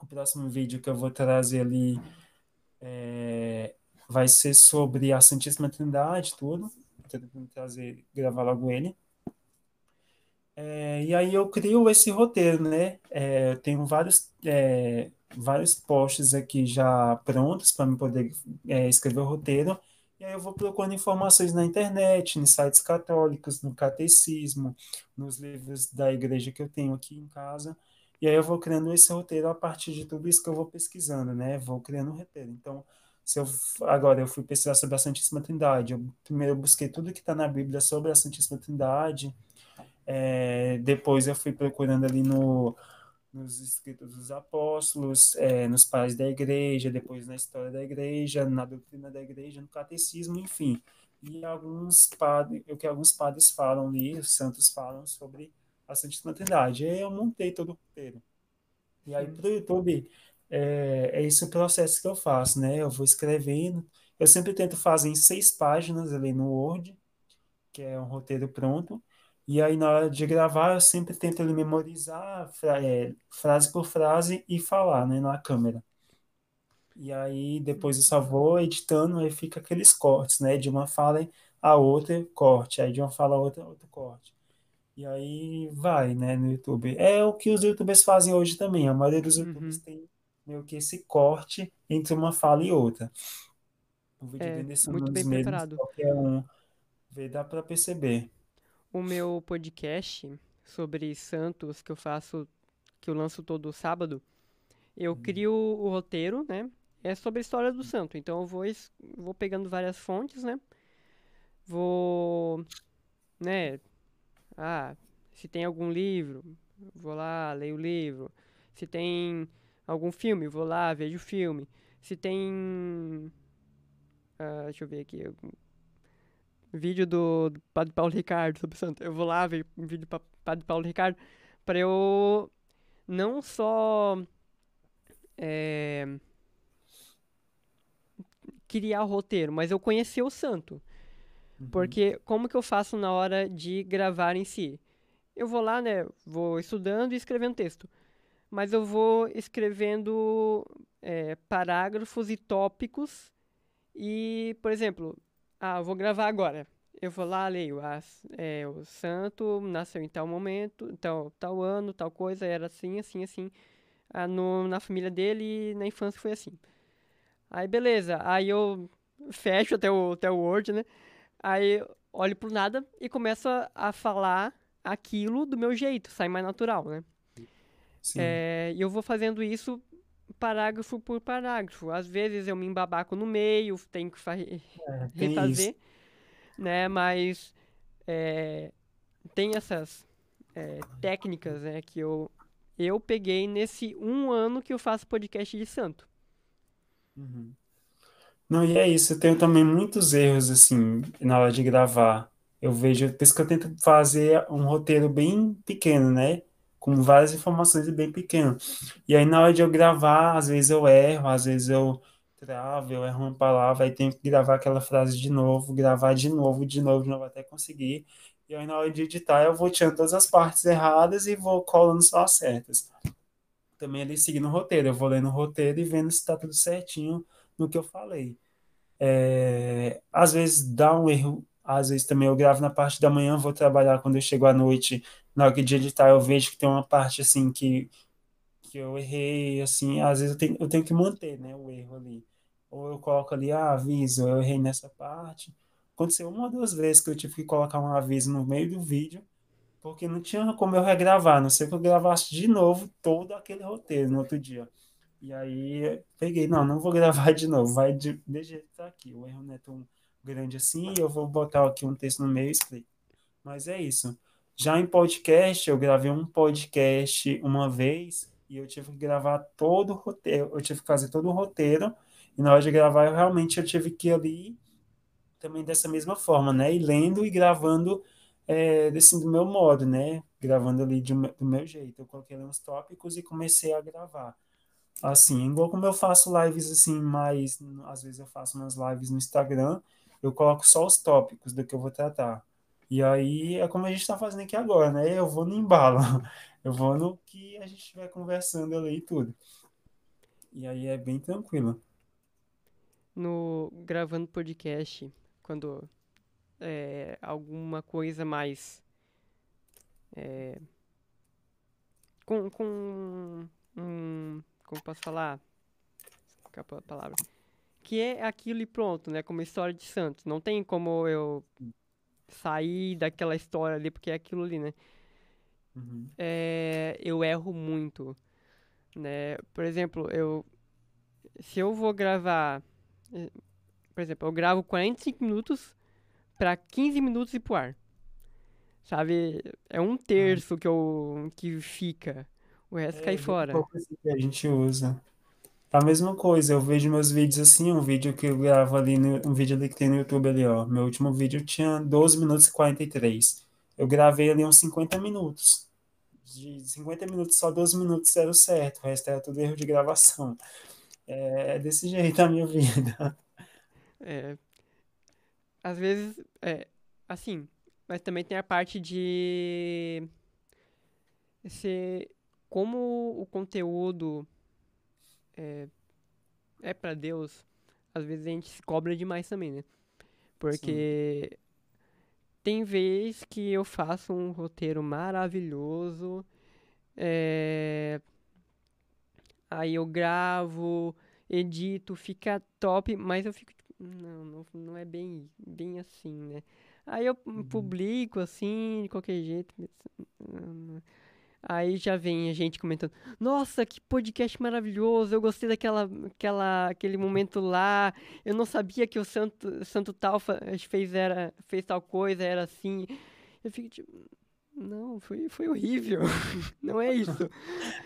O próximo vídeo que eu vou trazer ali é, vai ser sobre a Santíssima Trindade, tudo. Tentando trazer, gravar logo ele. É, e aí eu crio esse roteiro, né? É, eu tenho vários, é, vários posts aqui já prontos para me poder é, escrever o roteiro. E aí eu vou procurando informações na internet, nos sites católicos, no catecismo, nos livros da igreja que eu tenho aqui em casa. E aí eu vou criando esse roteiro a partir de tudo isso que eu vou pesquisando, né? Vou criando um roteiro. Então, se eu agora eu fui pesquisar sobre a Santíssima Trindade, eu primeiro busquei tudo que está na Bíblia sobre a Santíssima Trindade. É, depois eu fui procurando ali no, nos escritos dos apóstolos, é, nos pais da igreja, depois na história da igreja, na doutrina da igreja, no catecismo, enfim. E alguns padres, o que alguns padres falam ali, os santos falam sobre a Santíssima Trindade. E aí eu montei todo o roteiro. E aí para o YouTube, é, é esse o processo que eu faço, né? Eu vou escrevendo. Eu sempre tento fazer em seis páginas ali no Word, que é um roteiro pronto. E aí, na hora de gravar, eu sempre tento ali memorizar fra- é, frase por frase e falar, né, na câmera. E aí, depois eu só vou editando, aí fica aqueles cortes, né? De uma fala a outra, corte. Aí de uma fala a outra, outro corte. E aí vai, né, no YouTube. É o que os YouTubers fazem hoje também. A maioria dos YouTubers Uhum. tem meio que esse corte entre uma fala e outra. O vídeo É, muito bem mesmo, preparado. qualquer um vê, dá pra perceber. O meu podcast sobre santos que eu faço, que eu lanço todo sábado, eu crio o roteiro, né? É sobre a história do santo. Então eu vou, vou pegando várias fontes, né? Vou, né? Ah, se tem algum livro, vou lá, leio o livro. Se tem algum filme, vou lá, vejo o filme. se tem. ah, deixa eu ver aqui. Vídeo do, do Padre Paulo Ricardo sobre santo. Eu vou lá ver um vídeo do Padre Paulo Ricardo para eu não só é, criar o roteiro, mas eu conhecer o santo. Porque como que eu faço na hora de gravar em si? Eu vou lá, né? Vou estudando e escrevendo texto. Mas eu vou escrevendo é, parágrafos e tópicos. E, por exemplo, ah, vou gravar agora. Eu vou lá, leio. As, é, o santo nasceu em tal momento, tal, tal ano, tal coisa, era assim, assim, assim. Ah, no, na família dele na infância foi assim. Aí, beleza. Aí eu fecho até o, até o Word, né? Aí olho pro nada e começo a, a falar aquilo do meu jeito, sai mais natural, né? É, e eu vou fazendo isso parágrafo por parágrafo. Às vezes eu me embabaco no meio, tenho que É, (laughs) refazer, né? Mas é, tem essas é, técnicas, né? Que eu, eu peguei nesse um ano que eu faço podcast de santo. Uhum. Não, e é isso. Eu tenho também muitos erros, assim, na hora de gravar. Eu vejo, por isso que eu tento fazer um roteiro bem pequeno, né? Com várias informações e bem pequeno. E aí, na hora de eu gravar, às vezes eu erro, às vezes eu travo, eu erro uma palavra, aí tenho que gravar aquela frase de novo, gravar de novo, de novo, de novo, até conseguir. E aí, na hora de editar, eu vou tirando todas as partes erradas e vou colando só as certas. Também ali seguindo o roteiro, eu vou lendo o roteiro e vendo se tá tudo certinho no que eu falei. É, às vezes dá um erro, às vezes também eu gravo na parte da manhã, vou trabalhar quando eu chego à noite, na hora de editar eu vejo que tem uma parte assim que, que eu errei, assim, às vezes eu tenho, eu tenho que manter, né, o erro ali. Ou eu coloco ali, ah, aviso, eu errei nessa parte. Aconteceu uma ou duas vezes que eu tive que colocar um aviso no meio do vídeo, porque não tinha como eu regravar, não sei que eu gravasse de novo todo aquele roteiro no outro dia. E aí peguei, não, não vou gravar de novo, vai de, jeito que tá aqui. O erro não é tão grande assim, eu vou botar aqui um texto no meio e explico. Mas é isso. Já em podcast, eu gravei um podcast uma vez e eu tive que gravar todo o roteiro, eu tive que fazer todo o roteiro, e na hora de gravar, eu realmente eu tive que ir ali também dessa mesma forma, né? E lendo e gravando é, do meu modo, né? Gravando ali de, do meu jeito. Eu coloquei ali uns tópicos e comecei a gravar. Assim, igual como eu faço lives assim, mais, às vezes eu faço umas lives no Instagram, eu coloco só os tópicos do que eu vou tratar. E aí é como a gente está fazendo aqui agora, né? Eu vou no embalo, (laughs) eu vou no que a gente estiver conversando ali e tudo. E aí é bem tranquilo. No gravando podcast, quando é, alguma coisa mais é, com, com um, como posso falar? Escapa a palavra. Que é aquilo e pronto, né? Como história de Santos. Não tem como eu sair daquela história ali, porque é aquilo ali, né? Uhum. É, eu erro muito, né? Por exemplo, eu se eu vou gravar, eh, por exemplo, eu gravo 45 minutos para 15 minutos ir pro ar. Sabe? É um terço que eu que fica. O resto É cai fora. assim a gente usa. A mesma coisa, eu vejo meus vídeos assim, um vídeo que eu gravo ali, no, um vídeo ali que tem no YouTube ali, ó. Meu último vídeo tinha 12 minutos e 43. Eu gravei ali uns 50 minutos. De 50 minutos, só 12 minutos era o certo, o resto era tudo erro de gravação. É, é desse jeito a minha (laughs) vida. É, às vezes, é, assim, mas também tem a parte de ser como o conteúdo é, é para Deus, às vezes a gente se cobra demais também, né? Sim. Porque tem vez que eu faço um roteiro maravilhoso, é, aí eu gravo, edito, fica top, mas eu fico tipo, não, não, não é bem, bem assim, né? Aí eu Uhum. publico assim, de qualquer jeito. mas, Aí já vem a gente comentando, nossa, que podcast maravilhoso, eu gostei daquela, aquela, aquele momento lá, eu não sabia que o santo, santo tal fez, era, fez tal coisa, era assim. Eu fico tipo, não, foi, foi horrível, (laughs) não é isso.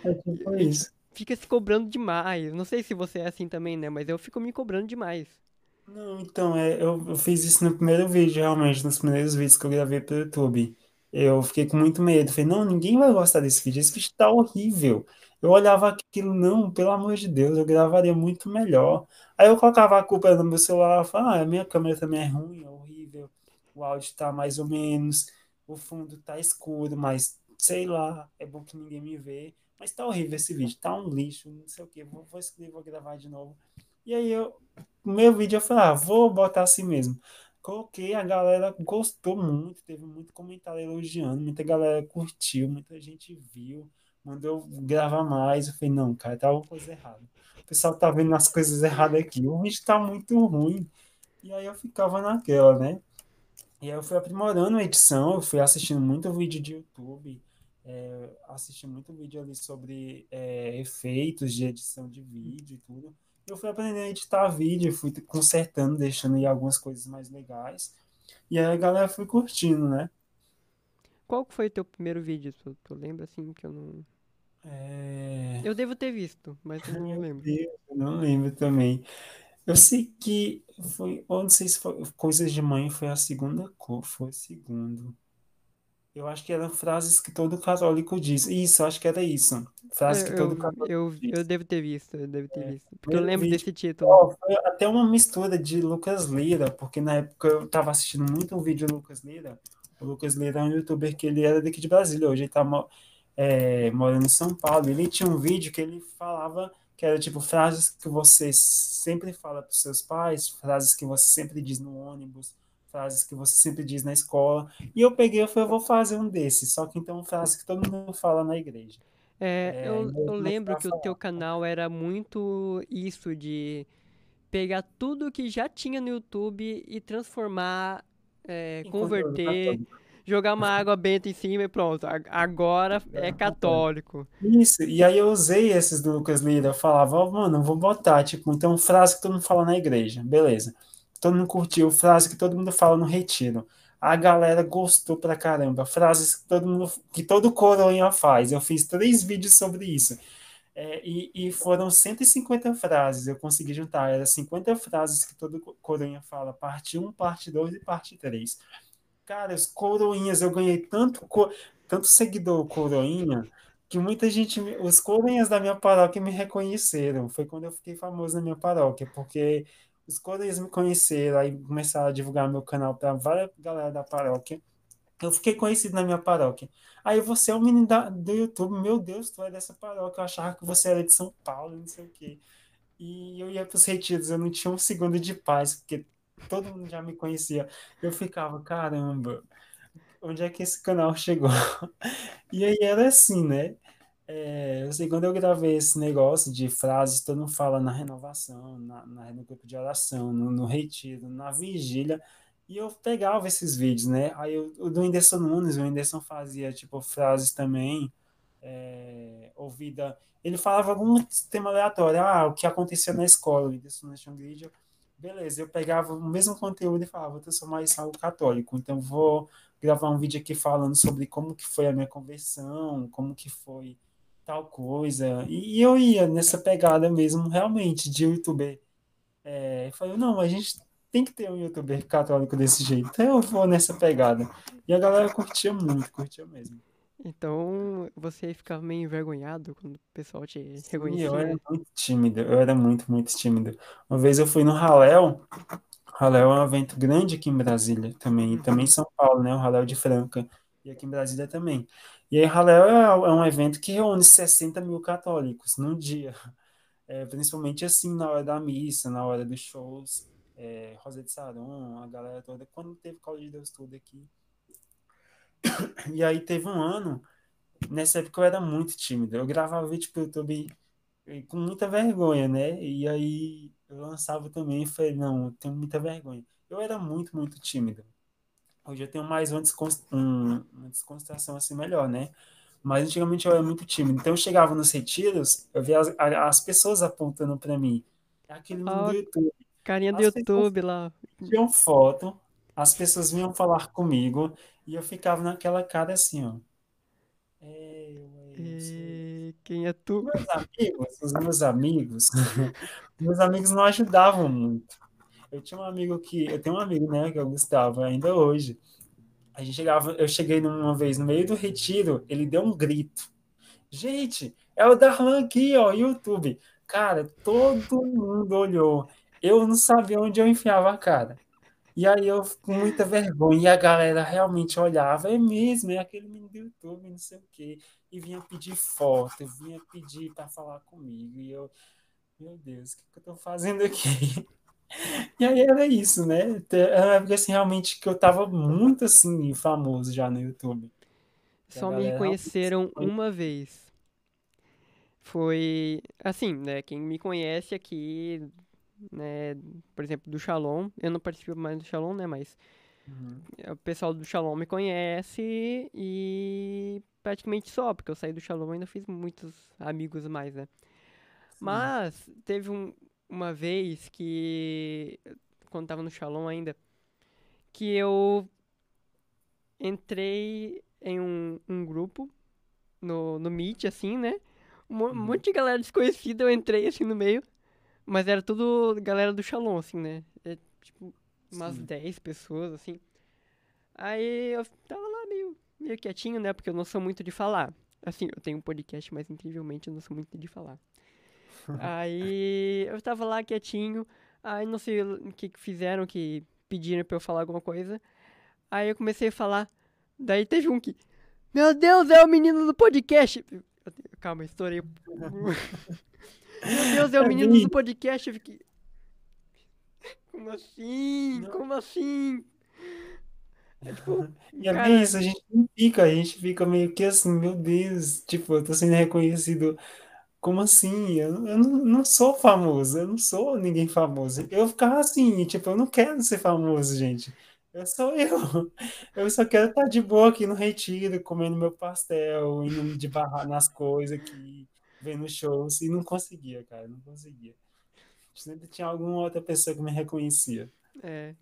É tipo isso. fica se cobrando demais. Não sei se você é assim também, né? Mas eu fico me cobrando demais. Não, então, é, eu, eu fiz isso no primeiro vídeo, realmente, nos primeiros vídeos que eu gravei pro YouTube. Eu fiquei com muito medo. Falei, não, ninguém vai gostar desse vídeo. Esse vídeo tá horrível. Eu olhava aquilo, não, pelo amor de Deus, eu gravaria muito melhor. Aí eu colocava a culpa no meu celular, falava, ah, minha câmera também é ruim, é horrível. O áudio tá mais ou menos, o fundo tá escuro, mas sei lá, é bom que ninguém me vê. Mas tá horrível esse vídeo, tá um lixo, não sei o que. Vou, vou escrever, vou gravar de novo. E aí eu, meu vídeo eu falei, ah, vou botar assim mesmo. Coloquei, a galera gostou muito, teve muito comentário elogiando, muita galera curtiu, muita gente viu, mandou gravar mais. Eu falei, não, cara, tá alguma coisa errada. O pessoal tá vendo as coisas erradas aqui, o vídeo tá muito ruim. E aí eu ficava naquela, né? E aí eu fui aprimorando a edição, eu fui assistindo muito vídeo de YouTube, é, assisti muito vídeo ali sobre é, efeitos de edição de vídeo e tudo. Eu fui aprendendo a editar vídeo, fui consertando, deixando aí algumas coisas mais legais. E aí a galera foi curtindo, né? Qual que foi teu primeiro vídeo? Tu, tu lembra assim que eu não. É... Eu devo ter visto, mas eu não lembro. Deus, eu não lembro também. Eu sei que foi, eu não sei se foi Coisas de Mãe foi a segunda cor, foi o segundo. Eu acho que eram frases que todo católico diz. Isso, eu acho que era isso. Frases Eu, que todo eu, católico eu, eu diz. devo ter visto, eu devo ter visto. Porque eu Primeiro lembro vídeo. desse título. Ó, foi até uma mistura de Lucas Lira, porque na época eu tava assistindo muito um vídeo do Lucas Lira. O Lucas Lira é um youtuber que ele era daqui de Brasília, hoje ele tá mo- é, morando em São Paulo. Ele tinha um vídeo que ele falava que era tipo frases que você sempre fala para seus pais, frases que você sempre diz no ônibus, frases que você sempre diz na escola. E eu peguei e falei, eu vou fazer um desses, só que então frases que todo mundo fala na igreja. É, É, eu, e eu lembro que o teu canal era muito isso de pegar tudo que já tinha no YouTube e transformar, é, converter, jogar uma água benta em cima e pronto. Agora é católico. Isso, e aí eu usei esses do Lucas Lira, eu falava, ó, mano, vou botar, tipo, então frase que todo mundo fala na igreja, beleza. Todo mundo curtiu, frase que todo mundo fala no retiro. A galera gostou pra caramba, frases que todo mundo, que todo coroinha faz. Eu fiz três vídeos sobre isso. É, e, e foram 150 frases, eu consegui juntar, era 50 frases que todo coroinha fala, parte um parte 2 e parte 3. Cara, os coroinhas, eu ganhei tanto, tanto seguidor coroinha, que muita gente, os coroinhas da minha paróquia me reconheceram. Foi quando eu fiquei famoso na minha paróquia, porque os coroinhas me conheceram, aí começaram a divulgar meu canal para várias galera da paróquia. Eu fiquei conhecido na minha paróquia. Aí você é o menino da- do YouTube, meu Deus, tu é dessa paróquia, eu achava que você era de São Paulo, não sei o quê. E eu ia para os retiros, eu não tinha um segundo de paz, porque todo mundo já me conhecia. Eu ficava, caramba, onde é que esse canal chegou? (laughs) E aí era assim, né? É, eu sei, quando eu gravei esse negócio de frases, todo mundo fala na renovação, na, na- no grupo de oração, no, no retiro, na vigília, e eu pegava esses vídeos, né? Aí eu, o do Whindersson Nunes, o Whindersson fazia, tipo, frases também, é, ouvida. Ele falava algum tema aleatório, ah, o que aconteceu na escola, o Whindersson Nunes tinha um vídeo. Beleza, eu pegava o mesmo conteúdo e falava, vou transformar isso algo católico, então vou gravar um vídeo aqui falando sobre como que foi a minha conversão, como que foi tal coisa. E, eu ia nessa pegada mesmo, realmente, de youtuber. É, eu falei, não, a gente tem que ter um youtuber católico desse jeito. Então eu vou nessa pegada. E a galera curtia muito, curtia mesmo. Então você ficava meio envergonhado quando o pessoal te E eu era reconhecia. muito tímido, eu era muito, muito tímido. Uma vez eu fui no Raléu, Raléu é um evento grande aqui em Brasília também, e também em Uhum. São Paulo, né? O Raléu de Franca, e aqui em Brasília também. E aí, Raléu é, é um evento que reúne 60 mil católicos num dia, É, principalmente assim, na hora da missa, na hora dos shows, é, Rosa de Saron, a galera toda, quando teve Call de Deus tudo aqui. E aí teve um ano, nessa época eu era muito tímido, eu gravava vídeo pro YouTube com muita vergonha, né? E aí eu lançava também e falei, não, eu tenho muita vergonha. Eu era muito, muito tímido. Hoje eu tenho mais uma, um- uma assim melhor, né? Mas antigamente eu era muito tímido. Então eu chegava nos retiros, eu via as, as pessoas apontando para mim. É aquele Ó, do YouTube. carinha do As pessoas YouTube lá. tinham foto, as pessoas vinham falar comigo e eu ficava naquela cara assim, ó. É eu, é. E Quem é tu? Meus amigos, os meus amigos, (laughs) meus amigos não ajudavam muito. Eu tinha um amigo que, eu tenho um amigo, né, que é o Gustavo, ainda hoje. A gente chegava, eu cheguei uma vez no meio do retiro, ele deu um grito. Gente, é o Darlan aqui, ó, YouTube. Cara, todo mundo olhou. Eu não sabia onde eu enfiava a cara. E aí eu com muita vergonha, e a galera realmente olhava, é mesmo, é aquele menino do YouTube, não sei o quê. E vinha pedir foto, vinha pedir para falar comigo. E eu, meu Deus, o que, que eu tô fazendo aqui? E aí era isso, né? Era uma época assim, realmente que eu tava muito assim, famoso já no YouTube. Só me reconheceram uma vez. Foi assim, né? Quem me conhece aqui, né? Por exemplo, do Shalom. Eu não participo mais do Shalom, né? Mas uhum. o pessoal do Shalom me conhece e praticamente só, porque eu saí do Shalom e ainda fiz muitos amigos mais, né? Sim. Mas teve um, uma vez que, quando tava no Shalom ainda, que eu entrei em um, um grupo no, no Meet, assim, né? Um, uhum. monte de galera desconhecida, eu entrei assim no meio. Mas era tudo galera do Shalom, assim, né? É, tipo, umas Sim. 10 pessoas, assim. Aí eu tava lá meio, meio quietinho, né? Porque eu não sou muito de falar. Assim, eu tenho um podcast, mas incrivelmente eu não sou muito de falar aí eu tava lá quietinho, aí não sei o que fizeram, que pediram pra eu falar alguma coisa. Aí eu comecei a falar, daí teve um que, meu Deus, é o menino do podcast. Calma, estourei. (laughs) meu Deus, é o menino do podcast. Eu fiquei, como assim? Como assim? É, tipo, e é cara... bem isso, a gente fica, a gente fica meio que assim, meu Deus, tipo, eu tô sendo reconhecido como assim? Eu, eu não, não sou famoso, eu não sou ninguém famoso. Eu ficava assim, tipo, eu não quero ser famoso, gente. Eu sou (laughs) eu. Eu só quero estar de boa aqui no retiro, comendo meu pastel, indo de barrar nas coisas aqui, vendo shows, e não conseguia, cara, não conseguia. Sempre tinha alguma outra pessoa que me reconhecia. É.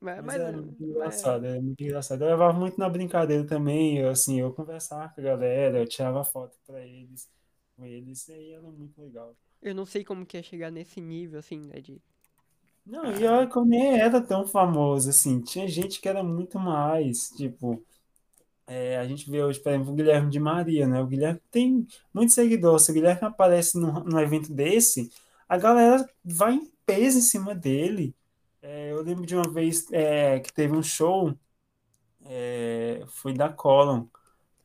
Mas, mas, é muito engraçado, é muito engraçado. Eu levava muito na brincadeira também, eu, assim, eu conversava com a galera, eu tirava foto pra eles com eles, aí era muito legal. Eu não sei como que é chegar nesse nível, assim, né, de... Não, e olha que eu nem era tão famoso, assim, tinha gente que era muito mais, tipo, é, a gente vê hoje, por exemplo, o Guilherme de Maria, né, o Guilherme tem muito seguidor, se o Guilherme aparece num, num evento desse, a galera vai em peso em cima dele, é, eu lembro de uma vez é, que teve um show, é, foi da Colon,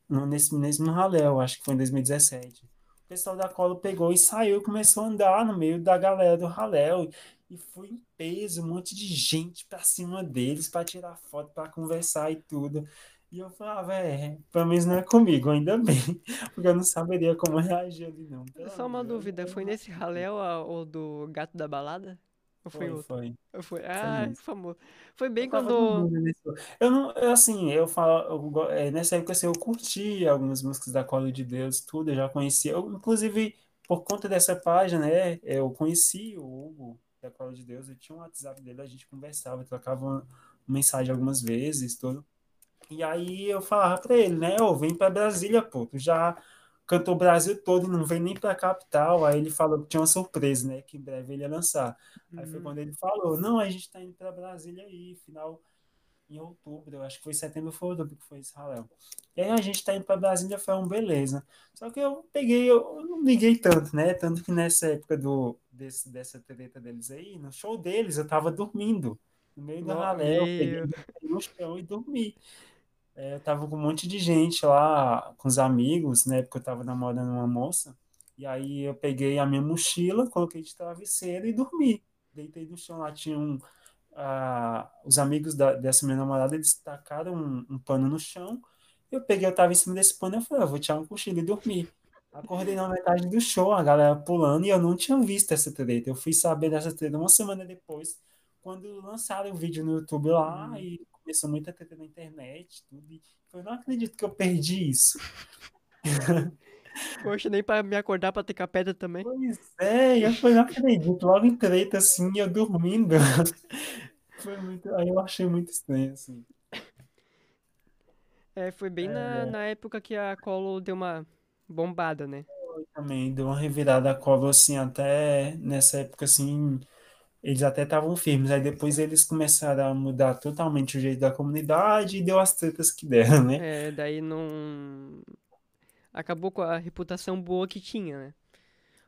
nesse mesmo ralé, eu acho que foi em 2017 o pessoal da cola pegou e saiu e começou a andar no meio da galera do Raléu. E foi em peso, um monte de gente pra cima deles para tirar foto, para conversar e tudo. E eu falava, é, pelo menos não é comigo, ainda bem, (laughs) porque eu não saberia como reagir ali, não. Só uma dúvida, foi nesse Raléu ou do Gato da Balada? Ou foi, foi outro? Foi. Foi. Ah, foi famoso. Foi bem eu quando. Eu não, eu, assim, eu falo, eu, é, nessa época assim, eu curti algumas músicas da Cola de Deus, tudo, eu já conhecia. Eu, inclusive, por conta dessa página, né, eu conheci o Hugo da Cola de Deus, eu tinha um WhatsApp dele, a gente conversava, trocava uma mensagem algumas vezes, tudo. E aí eu falava pra ele, né, ô, vem pra Brasília, pô, tu já cantou o Brasil todo e não vem nem para a capital. Aí ele falou que tinha uma surpresa, né? Que em breve ele ia lançar. Aí foi uhum. quando ele falou: Não, a gente está indo para Brasília aí, final em outubro, eu acho que foi setembro, foi outubro que foi Israel. E aí a gente está indo para Brasília, foi um beleza. Só que eu peguei, eu não liguei tanto, né? Tanto que nessa época do, desse, dessa treta deles aí, no show deles, eu tava dormindo. No meio do ralé, eu peguei no chão e dormi. É, eu tava com um monte de gente lá, com os amigos, né? Porque eu tava namorando uma moça. E aí eu peguei a minha mochila, coloquei de travesseiro e dormi. Deitei no chão lá, tinha um. os amigos da, dessa minha namorada, eles tacaram um, um, pano no chão. Eu peguei, eu tava em cima desse pano e eu falei, eu ah, vou tirar um cochilo e dormir. Acordei na metade do show, a galera pulando, e eu não tinha visto essa treta. Eu fui saber dessa treta uma semana depois, quando lançaram o vídeo no YouTube lá, hum. e começou muita treta na internet, tudo. E eu não acredito que eu perdi isso. (laughs) Poxa, nem pra me acordar pra ter pedra também. Pois é, eu falei, não acredito. Logo em treta, assim, eu dormindo. (laughs) Foi muito. Aí eu achei muito estranho, assim. É, foi bem é, na, na época que a Colo deu uma bombada, né? foi também, deu uma revirada a cobra, assim, até nessa época, assim, eles até estavam firmes, aí depois eles começaram a mudar totalmente o jeito da comunidade e deu as tretas que deram, né? É, daí não. Acabou com a reputação boa que tinha, né?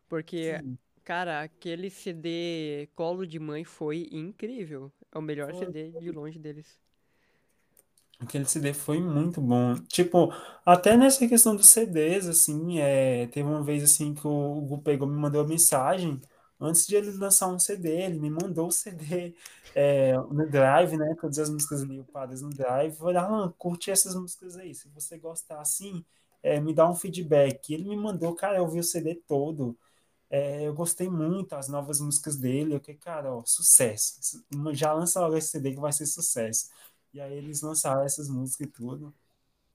Porque, Sim, cara, aquele CD Colo de Mãe foi incrível. É o melhor foi. CD de longe deles. Aquele CD foi muito bom. Tipo, até nessa questão dos CDs, assim, é, teve uma vez assim que o Gu pegou, me mandou uma mensagem antes de ele lançar um CD, ele me mandou o CD é, no Drive, né? Todas as músicas ali upadas no Drive. Falei, Alan, curte essas músicas aí. Se você gostar assim, é, me dá um feedback. Ele me mandou, cara, eu ouvi o CD todo. É, eu gostei muito as novas músicas dele. Eu fiquei, cara, ó, sucesso. Já lança logo esse CD que vai ser sucesso. E aí eles lançaram essas músicas e tudo.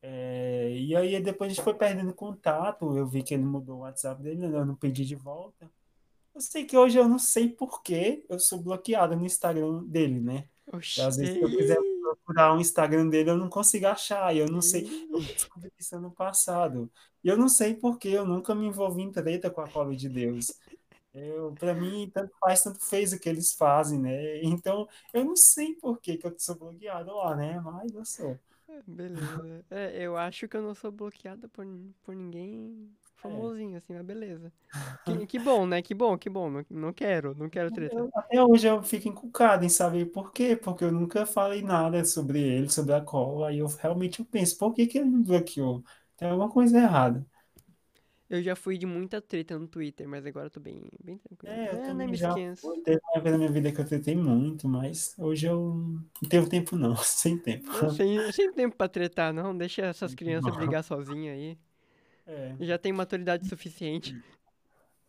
É, e aí depois a gente foi perdendo contato. Eu vi que ele mudou o WhatsApp dele, né? eu não pedi de volta. Eu sei que hoje eu não sei por que eu sou bloqueado no Instagram dele, né? Oxi. às vezes se eu quiser procurar o Instagram dele, eu não consigo achar. E eu não sei, eu descobri isso ano passado. E eu não sei por que eu nunca me envolvi em treta com a Cobra de Deus. Eu, para mim, tanto faz, tanto fez o que eles fazem, né? Então, eu não sei por que que eu sou bloqueado lá, né? Mas eu sou. Beleza. É, eu acho que eu não sou bloqueada por, por ninguém É. famosinho, assim, mas beleza. (laughs) Que, que bom, né? Que bom, que bom. Não, não quero, não quero treta. Eu- até hoje eu fico encucado em saber por quê, porque eu nunca falei nada sobre ele, sobre a cola, aí eu realmente eu penso, por que que ele me bloqueou? Tem alguma coisa errada. Eu já fui de muita treta no Twitter, mas agora eu tô bem, bem tranquilo. É, eu É, me também já fui, teve uma época da minha vida que eu tentei muito, mas hoje eu não tenho tempo não, (laughs) sem tempo. É, Sem, sem tempo pra tretar, não. Deixa essas crianças brigar sozinhas aí. É. Já tem maturidade suficiente.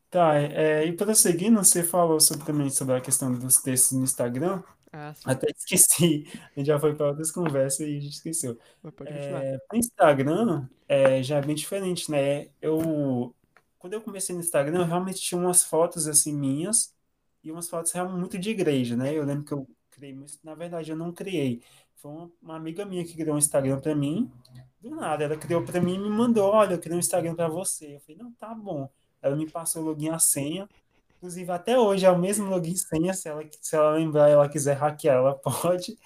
Tá, é, e prosseguindo, você falou sobre, também sobre a questão dos textos no Instagram, Ah, até esqueci, (laughs) a gente já foi para outras conversas e a gente esqueceu. É, no Instagram é, já é bem diferente, né? Eu, quando eu comecei no Instagram, eu realmente tinha umas fotos assim minhas e umas fotos realmente muito de igreja, né? Eu lembro que eu criei, mas na verdade eu não criei. Foi uma, uma amiga minha que criou um Instagram para mim, do nada. Ela criou para mim e me mandou: Olha, eu criei um Instagram para você. Eu falei: Não, tá bom. Ela me passou o login e a senha. Inclusive, até hoje é o mesmo login e senha. Se ela, se ela lembrar ela quiser hackear, ela (laughs) pode.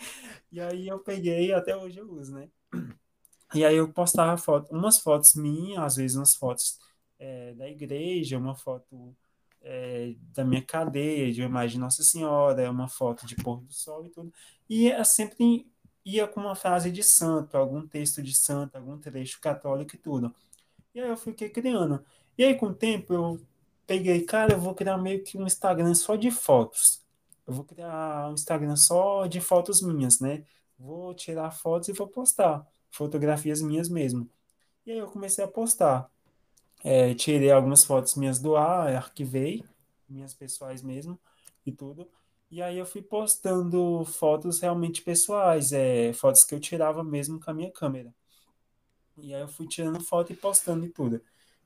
E aí eu peguei até hoje eu uso, né? E aí eu postava foto, umas fotos minhas, às vezes umas fotos é, da igreja, uma foto é, da minha cadeia, de uma imagem de Nossa Senhora, uma foto de pôr do sol e tudo. E eu sempre ia com uma frase de santo, algum texto de santo, algum trecho católico e tudo. E aí eu fiquei criando. E aí com o tempo eu peguei, cara, eu vou criar meio que um Instagram só de fotos. Eu vou criar um Instagram só de fotos minhas, né? Vou tirar fotos e vou postar fotografias minhas mesmo. E aí eu comecei a postar. É, tirei algumas fotos minhas do ar, arquivei, minhas pessoais mesmo e tudo. E aí eu fui postando fotos realmente pessoais, é, fotos que eu tirava mesmo com a minha câmera. E aí eu fui tirando foto e postando e tudo.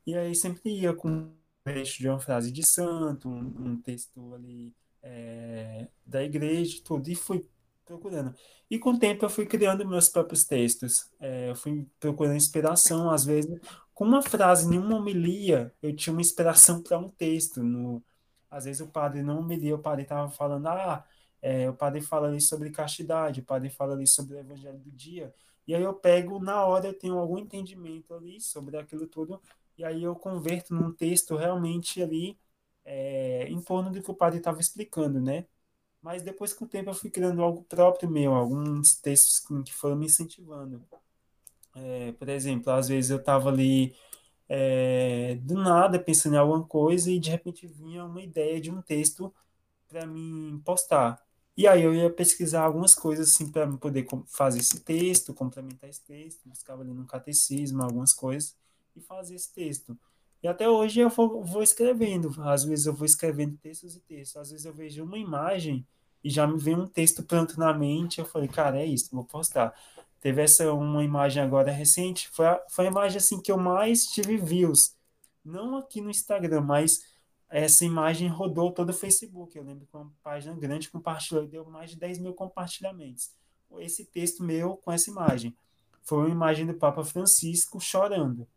E aí sempre ia com um trecho de uma frase de santo, um, um texto ali é, da igreja tudo. E fui procurando. E com o tempo eu fui criando meus próprios textos. É, eu fui procurando inspiração, às vezes, com uma frase, em uma homilia, eu tinha uma inspiração para um texto. No, às vezes o padre não homilia, o padre estava falando, ah, é, o padre fala ali sobre castidade, o padre fala ali sobre o evangelho do dia. E aí eu pego, na hora eu tenho algum entendimento ali sobre aquilo tudo, e aí eu converto num texto realmente ali é, em torno do que o padre estava explicando, né? Mas depois com o tempo eu fui criando algo próprio meu, alguns textos que foram me incentivando. É, por exemplo, às vezes eu estava ali é, do nada pensando em alguma coisa e de repente vinha uma ideia de um texto para mim postar. E aí eu ia pesquisar algumas coisas assim para poder fazer esse texto, complementar esse texto, buscava ali no catecismo algumas coisas e fazer esse texto. E até hoje eu vou escrevendo, às vezes eu vou escrevendo textos e textos, às vezes eu vejo uma imagem e já me vem um texto pronto na mente, eu falei, cara, é isso, vou postar. Teve essa uma imagem agora recente, foi a, foi a imagem assim que eu mais tive views, não aqui no Instagram, mas essa imagem rodou todo o Facebook. Eu lembro que uma página grande compartilhou e deu mais de 10 mil compartilhamentos. Esse texto meu com essa imagem. Foi uma imagem do Papa Francisco chorando.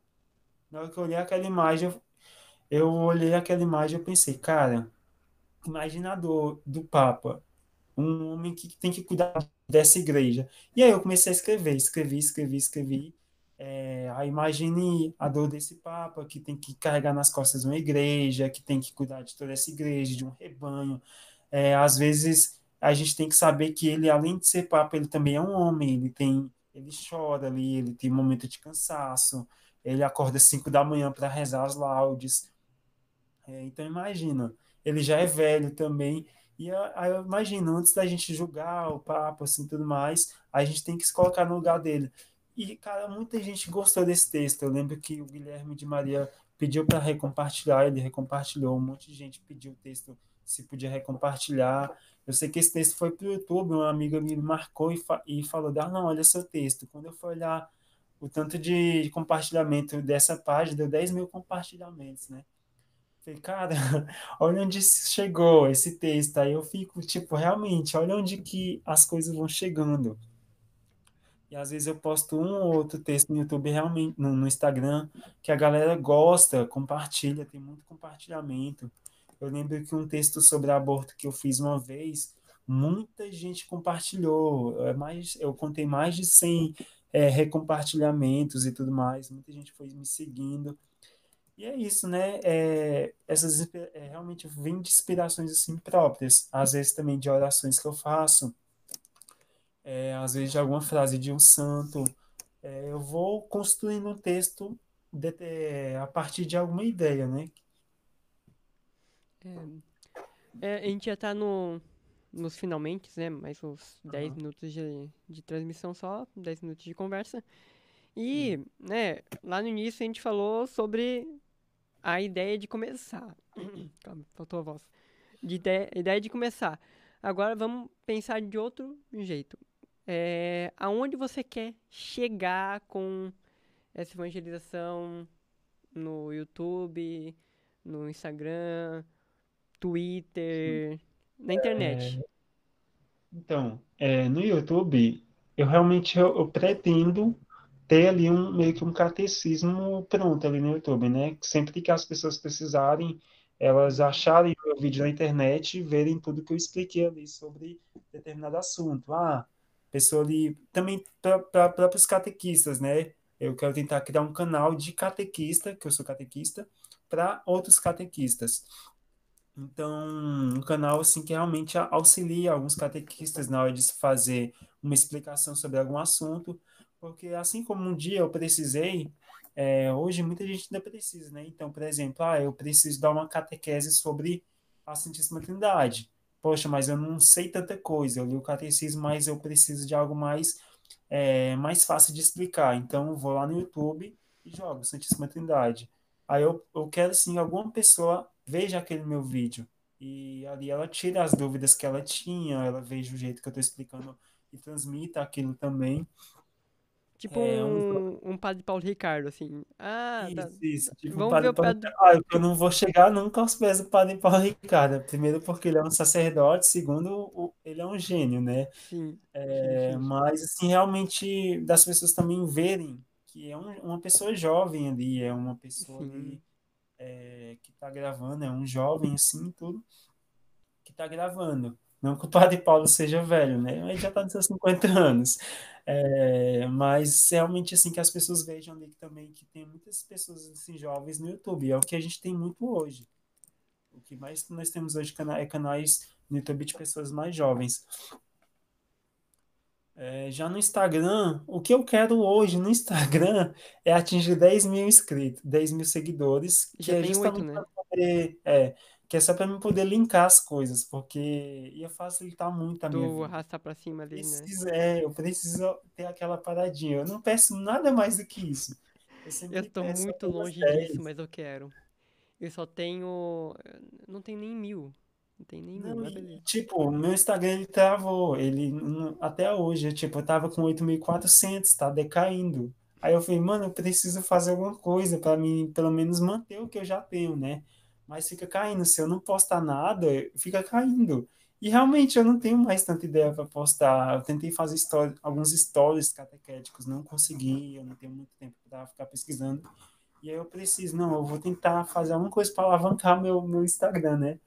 Na hora que eu olhei aquela imagem, eu, eu olhei aquela imagem e pensei, cara, imagina do Papa, um homem que tem que cuidar dessa igreja. E aí eu comecei a escrever, escrevi, escrevi, escrevi. É, imagine a dor desse Papa, que tem que carregar nas costas uma igreja, que tem que cuidar de toda essa igreja, de um rebanho. É, às vezes a gente tem que saber que ele, além de ser Papa, ele também é um homem, ele tem, ele chora ali, ele tem um momento de cansaço, ele acorda às 5 da manhã para rezar as laudes. É, então imagina, ele já é velho também, e aí eu imagino, antes da gente julgar o Papa, assim, tudo mais, a gente tem que se colocar no lugar dele. E, cara, muita gente gostou desse texto. Eu lembro que o Guilherme de Maria pediu para recompartilhar, ele recompartilhou, um monte de gente pediu o texto se podia recompartilhar. Eu sei que esse texto foi para o YouTube, uma amiga me marcou e, fa e falou: ah, não, olha seu texto. Quando eu fui olhar o tanto de compartilhamento dessa página, deu 10 mil compartilhamentos, né? Falei, cara, (laughs) olha onde chegou esse texto. Aí eu fico, tipo, realmente, olha onde que as coisas vão chegando. E às vezes eu posto um ou outro texto no YouTube, realmente, no, no Instagram, que a galera gosta, compartilha, tem muito compartilhamento. Eu lembro que um texto sobre aborto que eu fiz uma vez, muita gente compartilhou. É mais, eu contei mais de 100 é, recompartilhamentos e tudo mais. Muita gente foi me seguindo. E é isso, né? É, essas é, realmente vêm de inspirações assim próprias, às vezes também de orações que eu faço, é, às vezes de alguma frase de um santo. É, eu vou construindo um texto de, é, a partir de alguma ideia, né? É, a gente já tá no, nos finalmente, né? Mais uns 10 uhum. minutos de, de transmissão só, 10 minutos de conversa. E, né, lá no início a gente falou sobre a ideia de começar. (clears throat) Calma, faltou a voz. De ideia, ideia de começar. Agora vamos pensar de outro jeito. É, aonde você quer chegar com essa evangelização no YouTube, no Instagram, Twitter, Sim. na internet? É, então, é, no YouTube, eu realmente eu, eu pretendo ter ali um meio que um catecismo pronto ali no YouTube, né? Sempre que as pessoas precisarem, elas acharem o meu vídeo na internet e verem tudo que eu expliquei ali sobre determinado assunto. Ah, pessoa ali também para próprios catequistas, né? Eu quero tentar criar um canal de catequista, que eu sou catequista, para outros catequistas. Então, um canal assim que realmente auxilia alguns catequistas na hora de fazer uma explicação sobre algum assunto, porque assim como um dia eu precisei, é, hoje muita gente ainda precisa, né? Então, por exemplo, ah, eu preciso dar uma catequese sobre a Santíssima Trindade. Poxa, mas eu não sei tanta coisa. Eu li o catecismo, mas eu preciso de algo mais, é, mais fácil de explicar. Então, eu vou lá no YouTube e jogo Santíssima Trindade. Aí eu, eu quero, sim, alguma pessoa veja aquele meu vídeo. E ali ela tira as dúvidas que ela tinha, ela veja o jeito que eu estou explicando e transmita aquilo também. Tipo é, um, um padre Paulo Ricardo, assim. Ah, isso, tá. isso. Tipo, Vamos ver o padre... Ah, eu não vou chegar nunca aos pés do padre Paulo Ricardo. Primeiro porque ele é um sacerdote, segundo ele é um gênio, né? Sim. É, sim, sim. Mas, assim, realmente das pessoas também verem que é um, uma pessoa jovem ali, é uma pessoa ali é, que está gravando, é um jovem, assim, tudo, que está gravando. Não que o Padre Paulo seja velho, né? Ele já está nos seus 50 anos. É, mas realmente assim que as pessoas vejam ali que também que tem muitas pessoas assim, jovens no YouTube. É o que a gente tem muito hoje. O que mais nós temos hoje é canais no YouTube de pessoas mais jovens. É, já no Instagram, o que eu quero hoje no Instagram (laughs) é atingir 10 mil inscritos, 10 mil seguidores. Já que tem é justamente 8, né? Poder, é, que é só para eu poder linkar as coisas, porque ia facilitar muito a minha vida. arrastar pra cima ali, né? Preciso, é, eu preciso ter aquela paradinha. Eu não peço nada mais do que isso. Eu Eu peço muito longe disso, 10. mas eu quero. Eu só tenho. Não tenho nem mil. Não tem nem mil, Não, beleza. tipo, o meu Instagram ele travou, ele até hoje, tipo, eu tava com 8.400, tá decaindo. Aí eu falei, mano, eu preciso fazer alguma coisa para mim, pelo menos manter o que eu já tenho, né? Mas fica caindo, se eu não postar nada, fica caindo. E realmente eu não tenho mais tanta ideia para postar. Eu tentei fazer story, alguns stories catequéticos, não consegui, eu não tenho muito tempo para ficar pesquisando. E aí eu preciso, não, eu vou tentar fazer alguma coisa para alavancar meu, meu Instagram, né?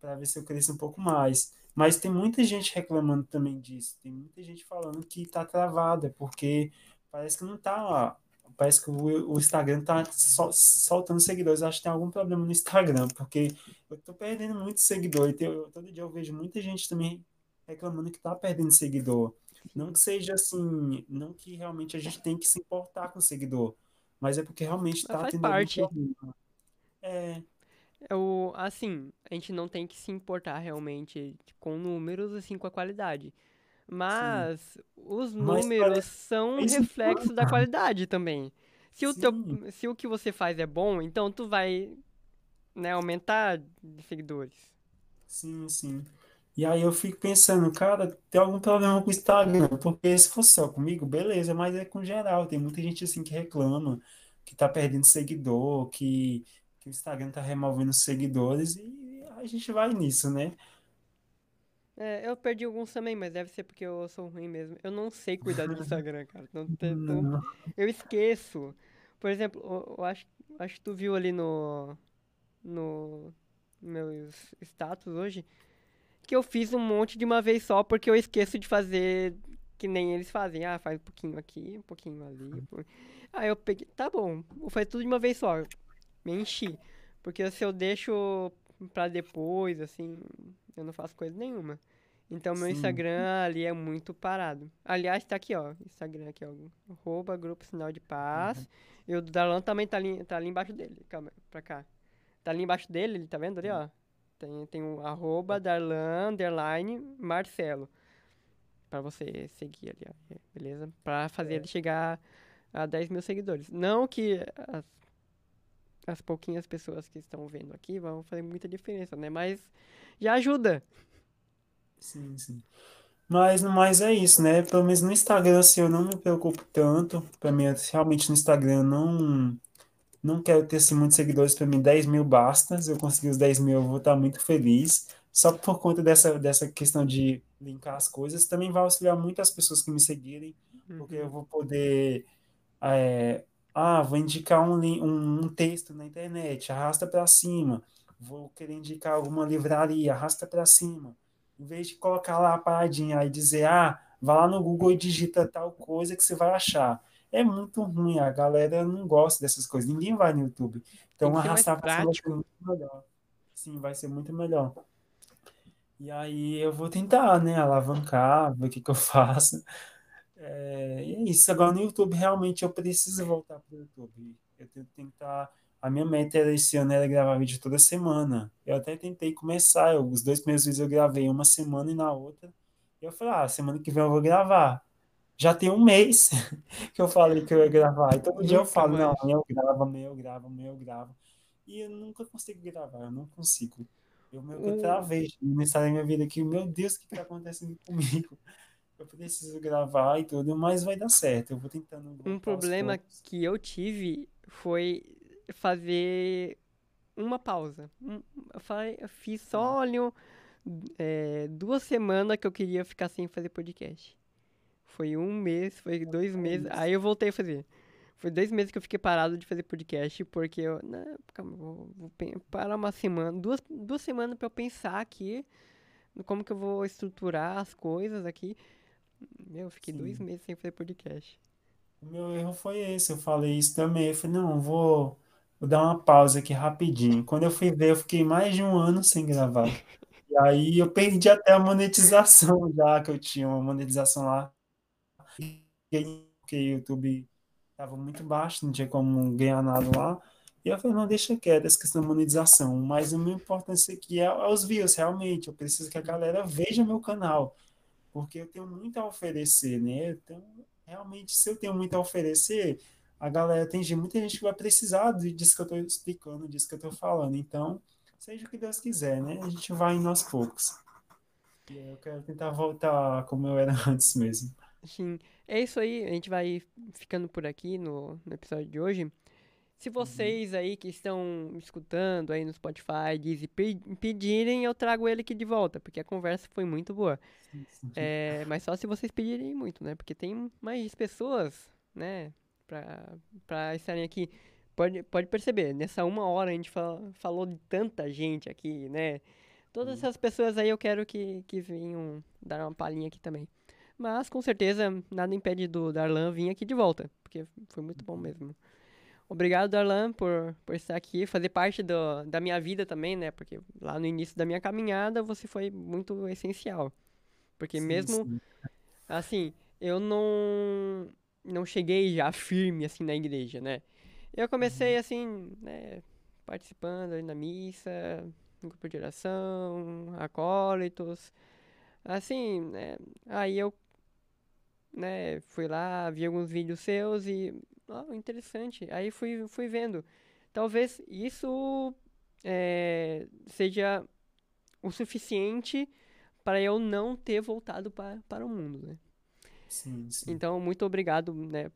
Para ver se eu cresço um pouco mais. Mas tem muita gente reclamando também disso. Tem muita gente falando que tá travada, porque parece que não tá. Parece que o, o Instagram tá sol, soltando seguidores. Acho que tem algum problema no Instagram, porque eu tô perdendo muitos seguidores. todo dia eu vejo muita gente também reclamando que tá perdendo seguidor. Não que seja assim, não que realmente a gente tem que se importar com o seguidor, mas é porque realmente Mas tá faz tendo parte. algum problema. É, Eu, assim, a gente não tem que se importar realmente com números, assim, com a qualidade. Sim. Mas os Mas números parece são que isso reflexo da qualidade também. Se o teu, sim, se o que você faz é bom, então tu vai, né, aumentar de seguidores. sim, sim. E aí eu fico pensando, cara, tem algum problema com o Instagram? Porque se fosse só comigo, beleza, mas é com geral. Tem muita gente assim que reclama, que tá perdendo seguidor, que, que o Instagram tá removendo seguidores e a gente vai nisso, né? É, eu perdi alguns também, mas deve ser porque eu sou ruim mesmo. Eu não sei cuidar do Instagram, cara. Não, (laughs) te- não- eu esqueço. Por exemplo, eu, eu acho, acho que tu viu ali no, no meus status hoje. que eu fiz um monte de uma vez só, porque eu esqueço de fazer que nem eles fazem. Ah, faz um pouquinho aqui, um pouquinho ali. pô. Aí eu peguei, tá bom, vou fazer tudo de uma vez só. Me enchi. Porque se eu deixo pra depois, assim, eu não faço coisa nenhuma. Então meu sim. Instagram ali é muito parado. Aliás, tá aqui, ó. Instagram aqui, ó. Arroba Grupo Sinal de Paz. E o do Darlan também tá ali, tá ali embaixo dele. Calma, pra cá. Tá ali embaixo dele, ele tá vendo ali, ó? Tem, tem o arroba Darlan, underline, Marcelo. Pra você seguir ali, ó. Beleza? Pra fazer ele chegar a 10 mil seguidores. Não que as, as pouquinhas pessoas que estão vendo aqui vão fazer muita diferença, né? Mas já ajuda. Sim, sim. Mas, mas é isso, né? Pelo menos no Instagram, assim, eu não me preocupo tanto. Pra mim, realmente no Instagram, eu não, não quero ter assim, muitos seguidores. Pra mim, 10 mil basta. Se eu conseguir os 10 mil, eu vou estar muito feliz. Só por conta dessa, dessa questão de linkar as coisas. Também vai auxiliar muito as pessoas que me seguirem, porque eu Uhum. vou poder. é, ah, vou indicar um, um, um texto na internet, arrasta para cima. Vou querer indicar alguma livraria, arrasta para cima. Em vez de colocar lá a paradinha e dizer, ah, vá lá no Google e digita tal coisa que você vai achar. É muito ruim, a galera não gosta dessas coisas, ninguém vai no YouTube. Então, arrastar para cima vai ser muito melhor. Sim, vai ser muito melhor. E aí eu vou tentar, né, alavancar, ver o que que eu (laughs) faço. É, e é isso. Agora no YouTube, realmente eu preciso voltar para o YouTube. Eu tenho que tentar. A minha meta era esse ano era gravar vídeo toda semana. Eu até tentei começar. eu- os dois primeiros vídeos eu gravei uma semana e na outra. E eu falei, ah, semana que vem eu vou gravar. Já tem um mês (laughs) que eu falei que eu ia gravar. E todo dia eu falo, não, amanhã eu gravo, amanhã eu gravo, amanhã eu gravo. E eu nunca consigo gravar, eu não consigo. Eu meio que travei nessa minha vida aqui. Meu Deus, o que está acontecendo comigo? Eu preciso gravar e tudo, mas vai dar certo. Eu vou tentando um problema que eu tive foi fazer uma pausa. Eu fiz só ali um- é, duas semanas que eu queria ficar sem fazer podcast. Foi um mês, foi dois é meses, aí eu voltei a fazer. Foi dois meses que eu fiquei parado de fazer podcast, porque eu. Não, calma, vou, vou parar uma semana, duas, duas semanas pra eu pensar aqui como que eu vou estruturar as coisas aqui. Meu, eu fiquei dois Sim. meses sem fazer podcast. O meu erro foi esse. Eu falei isso também. Eu falei, não, vou, vou dar uma pausa aqui rapidinho. Quando eu fui ver, eu fiquei mais de um ano sem gravar. E aí eu perdi até a monetização (laughs) já, que eu tinha uma monetização lá. Porque o YouTube estava muito baixo, não tinha como ganhar nada lá. E eu falei, não, deixa quieto essa questão da monetização. Mas o meu importante aqui é, é os views, realmente. Eu preciso que a galera veja meu canal, porque eu tenho muito a oferecer, né? Então, realmente, se eu tenho muito a oferecer, a galera tem muita gente que vai precisar disso que eu estou explicando, disso que eu estou falando. Então, seja o que Deus quiser, né? A gente vai indo aos poucos. E eu quero tentar voltar como eu era (laughs) antes mesmo. Sim, é isso aí. A gente vai ficando por aqui no, no episódio de hoje. Se Uhum. vocês aí que estão me escutando aí no Spotify, pe- pedirem, eu trago ele aqui de volta, porque a conversa foi muito boa. Sim, sim. É, mas só se vocês pedirem muito, né? Porque tem mais pessoas, né, pra, pra estarem aqui. pode, pode perceber, nessa uma hora a gente fala, falou de tanta gente aqui, né? Todas Hum. essas pessoas aí eu quero que, que venham dar uma palhinha aqui também. Mas, com certeza, nada impede do Darlan vir aqui de volta, porque foi muito bom mesmo. Obrigado, Darlan, por, por estar aqui, fazer parte do, da minha vida também, né? Porque lá no início da minha caminhada você foi muito essencial. Porque Sim, mesmo, sim. assim, eu não, não cheguei já firme, assim, na igreja, né? Eu comecei, assim, né, participando ali na missa, no grupo de oração, acólitos, assim, né? Aí eu, né, fui lá, vi alguns vídeos seus e, ó, interessante. Aí fui, fui vendo. Talvez isso é, seja o suficiente para eu não ter voltado pa, para o mundo, né? Sim, sim. Então, muito obrigado, né,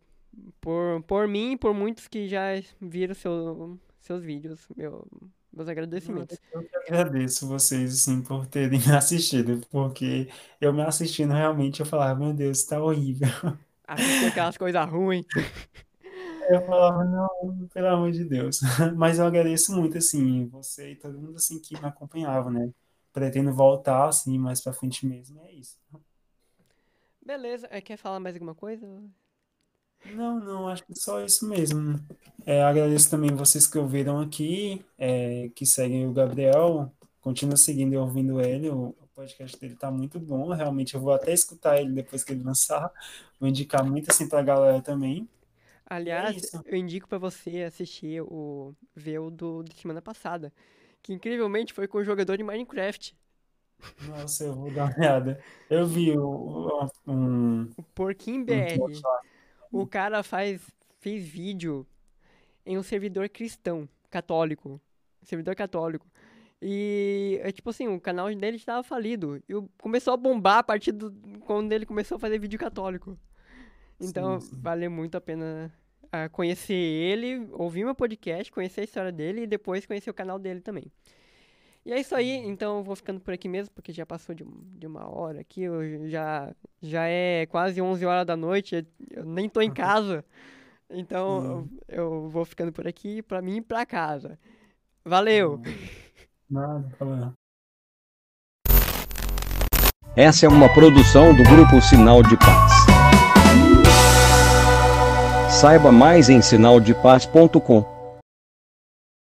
por, por mim e por muitos que já viram seu, seus vídeos, meu, meus agradecimentos. Eu que agradeço vocês, assim, por terem (laughs) assistido, porque eu me assistindo realmente, eu falava, meu Deus, tá horrível. Assistir aquelas coisas ruins. (laughs) Eu falava, não, pelo amor de Deus. (laughs) Mas eu agradeço muito, assim, você e todo mundo, assim, que me acompanhava, né? Pretendo voltar, assim, mais pra frente mesmo, é isso. Beleza, eh, quer falar mais alguma coisa? Não, não, acho que só isso mesmo. É, agradeço também vocês que ouviram aqui, é, que seguem o Gabriel. Continua seguindo e ouvindo ele. O, o podcast dele tá muito bom. Realmente, eu vou até escutar ele depois que ele lançar. Vou indicar muito assim pra galera também. É Aliás, isso. eu indico pra você assistir o ver o do de semana passada, que incrivelmente foi com o jogador de Minecraft, Nossa, eu vou dar uma olhada. Eu vi o, o- um, o Porquinho um BR. lá. O cara faz fez vídeo em um servidor cristão, católico, servidor católico. E é tipo assim, o canal dele estava falido e começou a bombar a partir do quando ele começou a fazer vídeo católico. Então, Sim, sim. vale muito a pena ah, conhecer ele, ouvir meu podcast, conhecer a história dele e depois conhecer o canal dele também. E é isso aí, então eu vou ficando por aqui mesmo, porque já passou de, de uma hora aqui, eu já, já é quase 11 horas da noite, eu nem tô em (laughs) casa. Então Sim. eu, eu vou ficando por aqui pra mim ir pra casa. Valeu! Nada, falando. Essa é uma produção do Grupo Sinal de Paz. Saiba mais em sinaldepaz.com.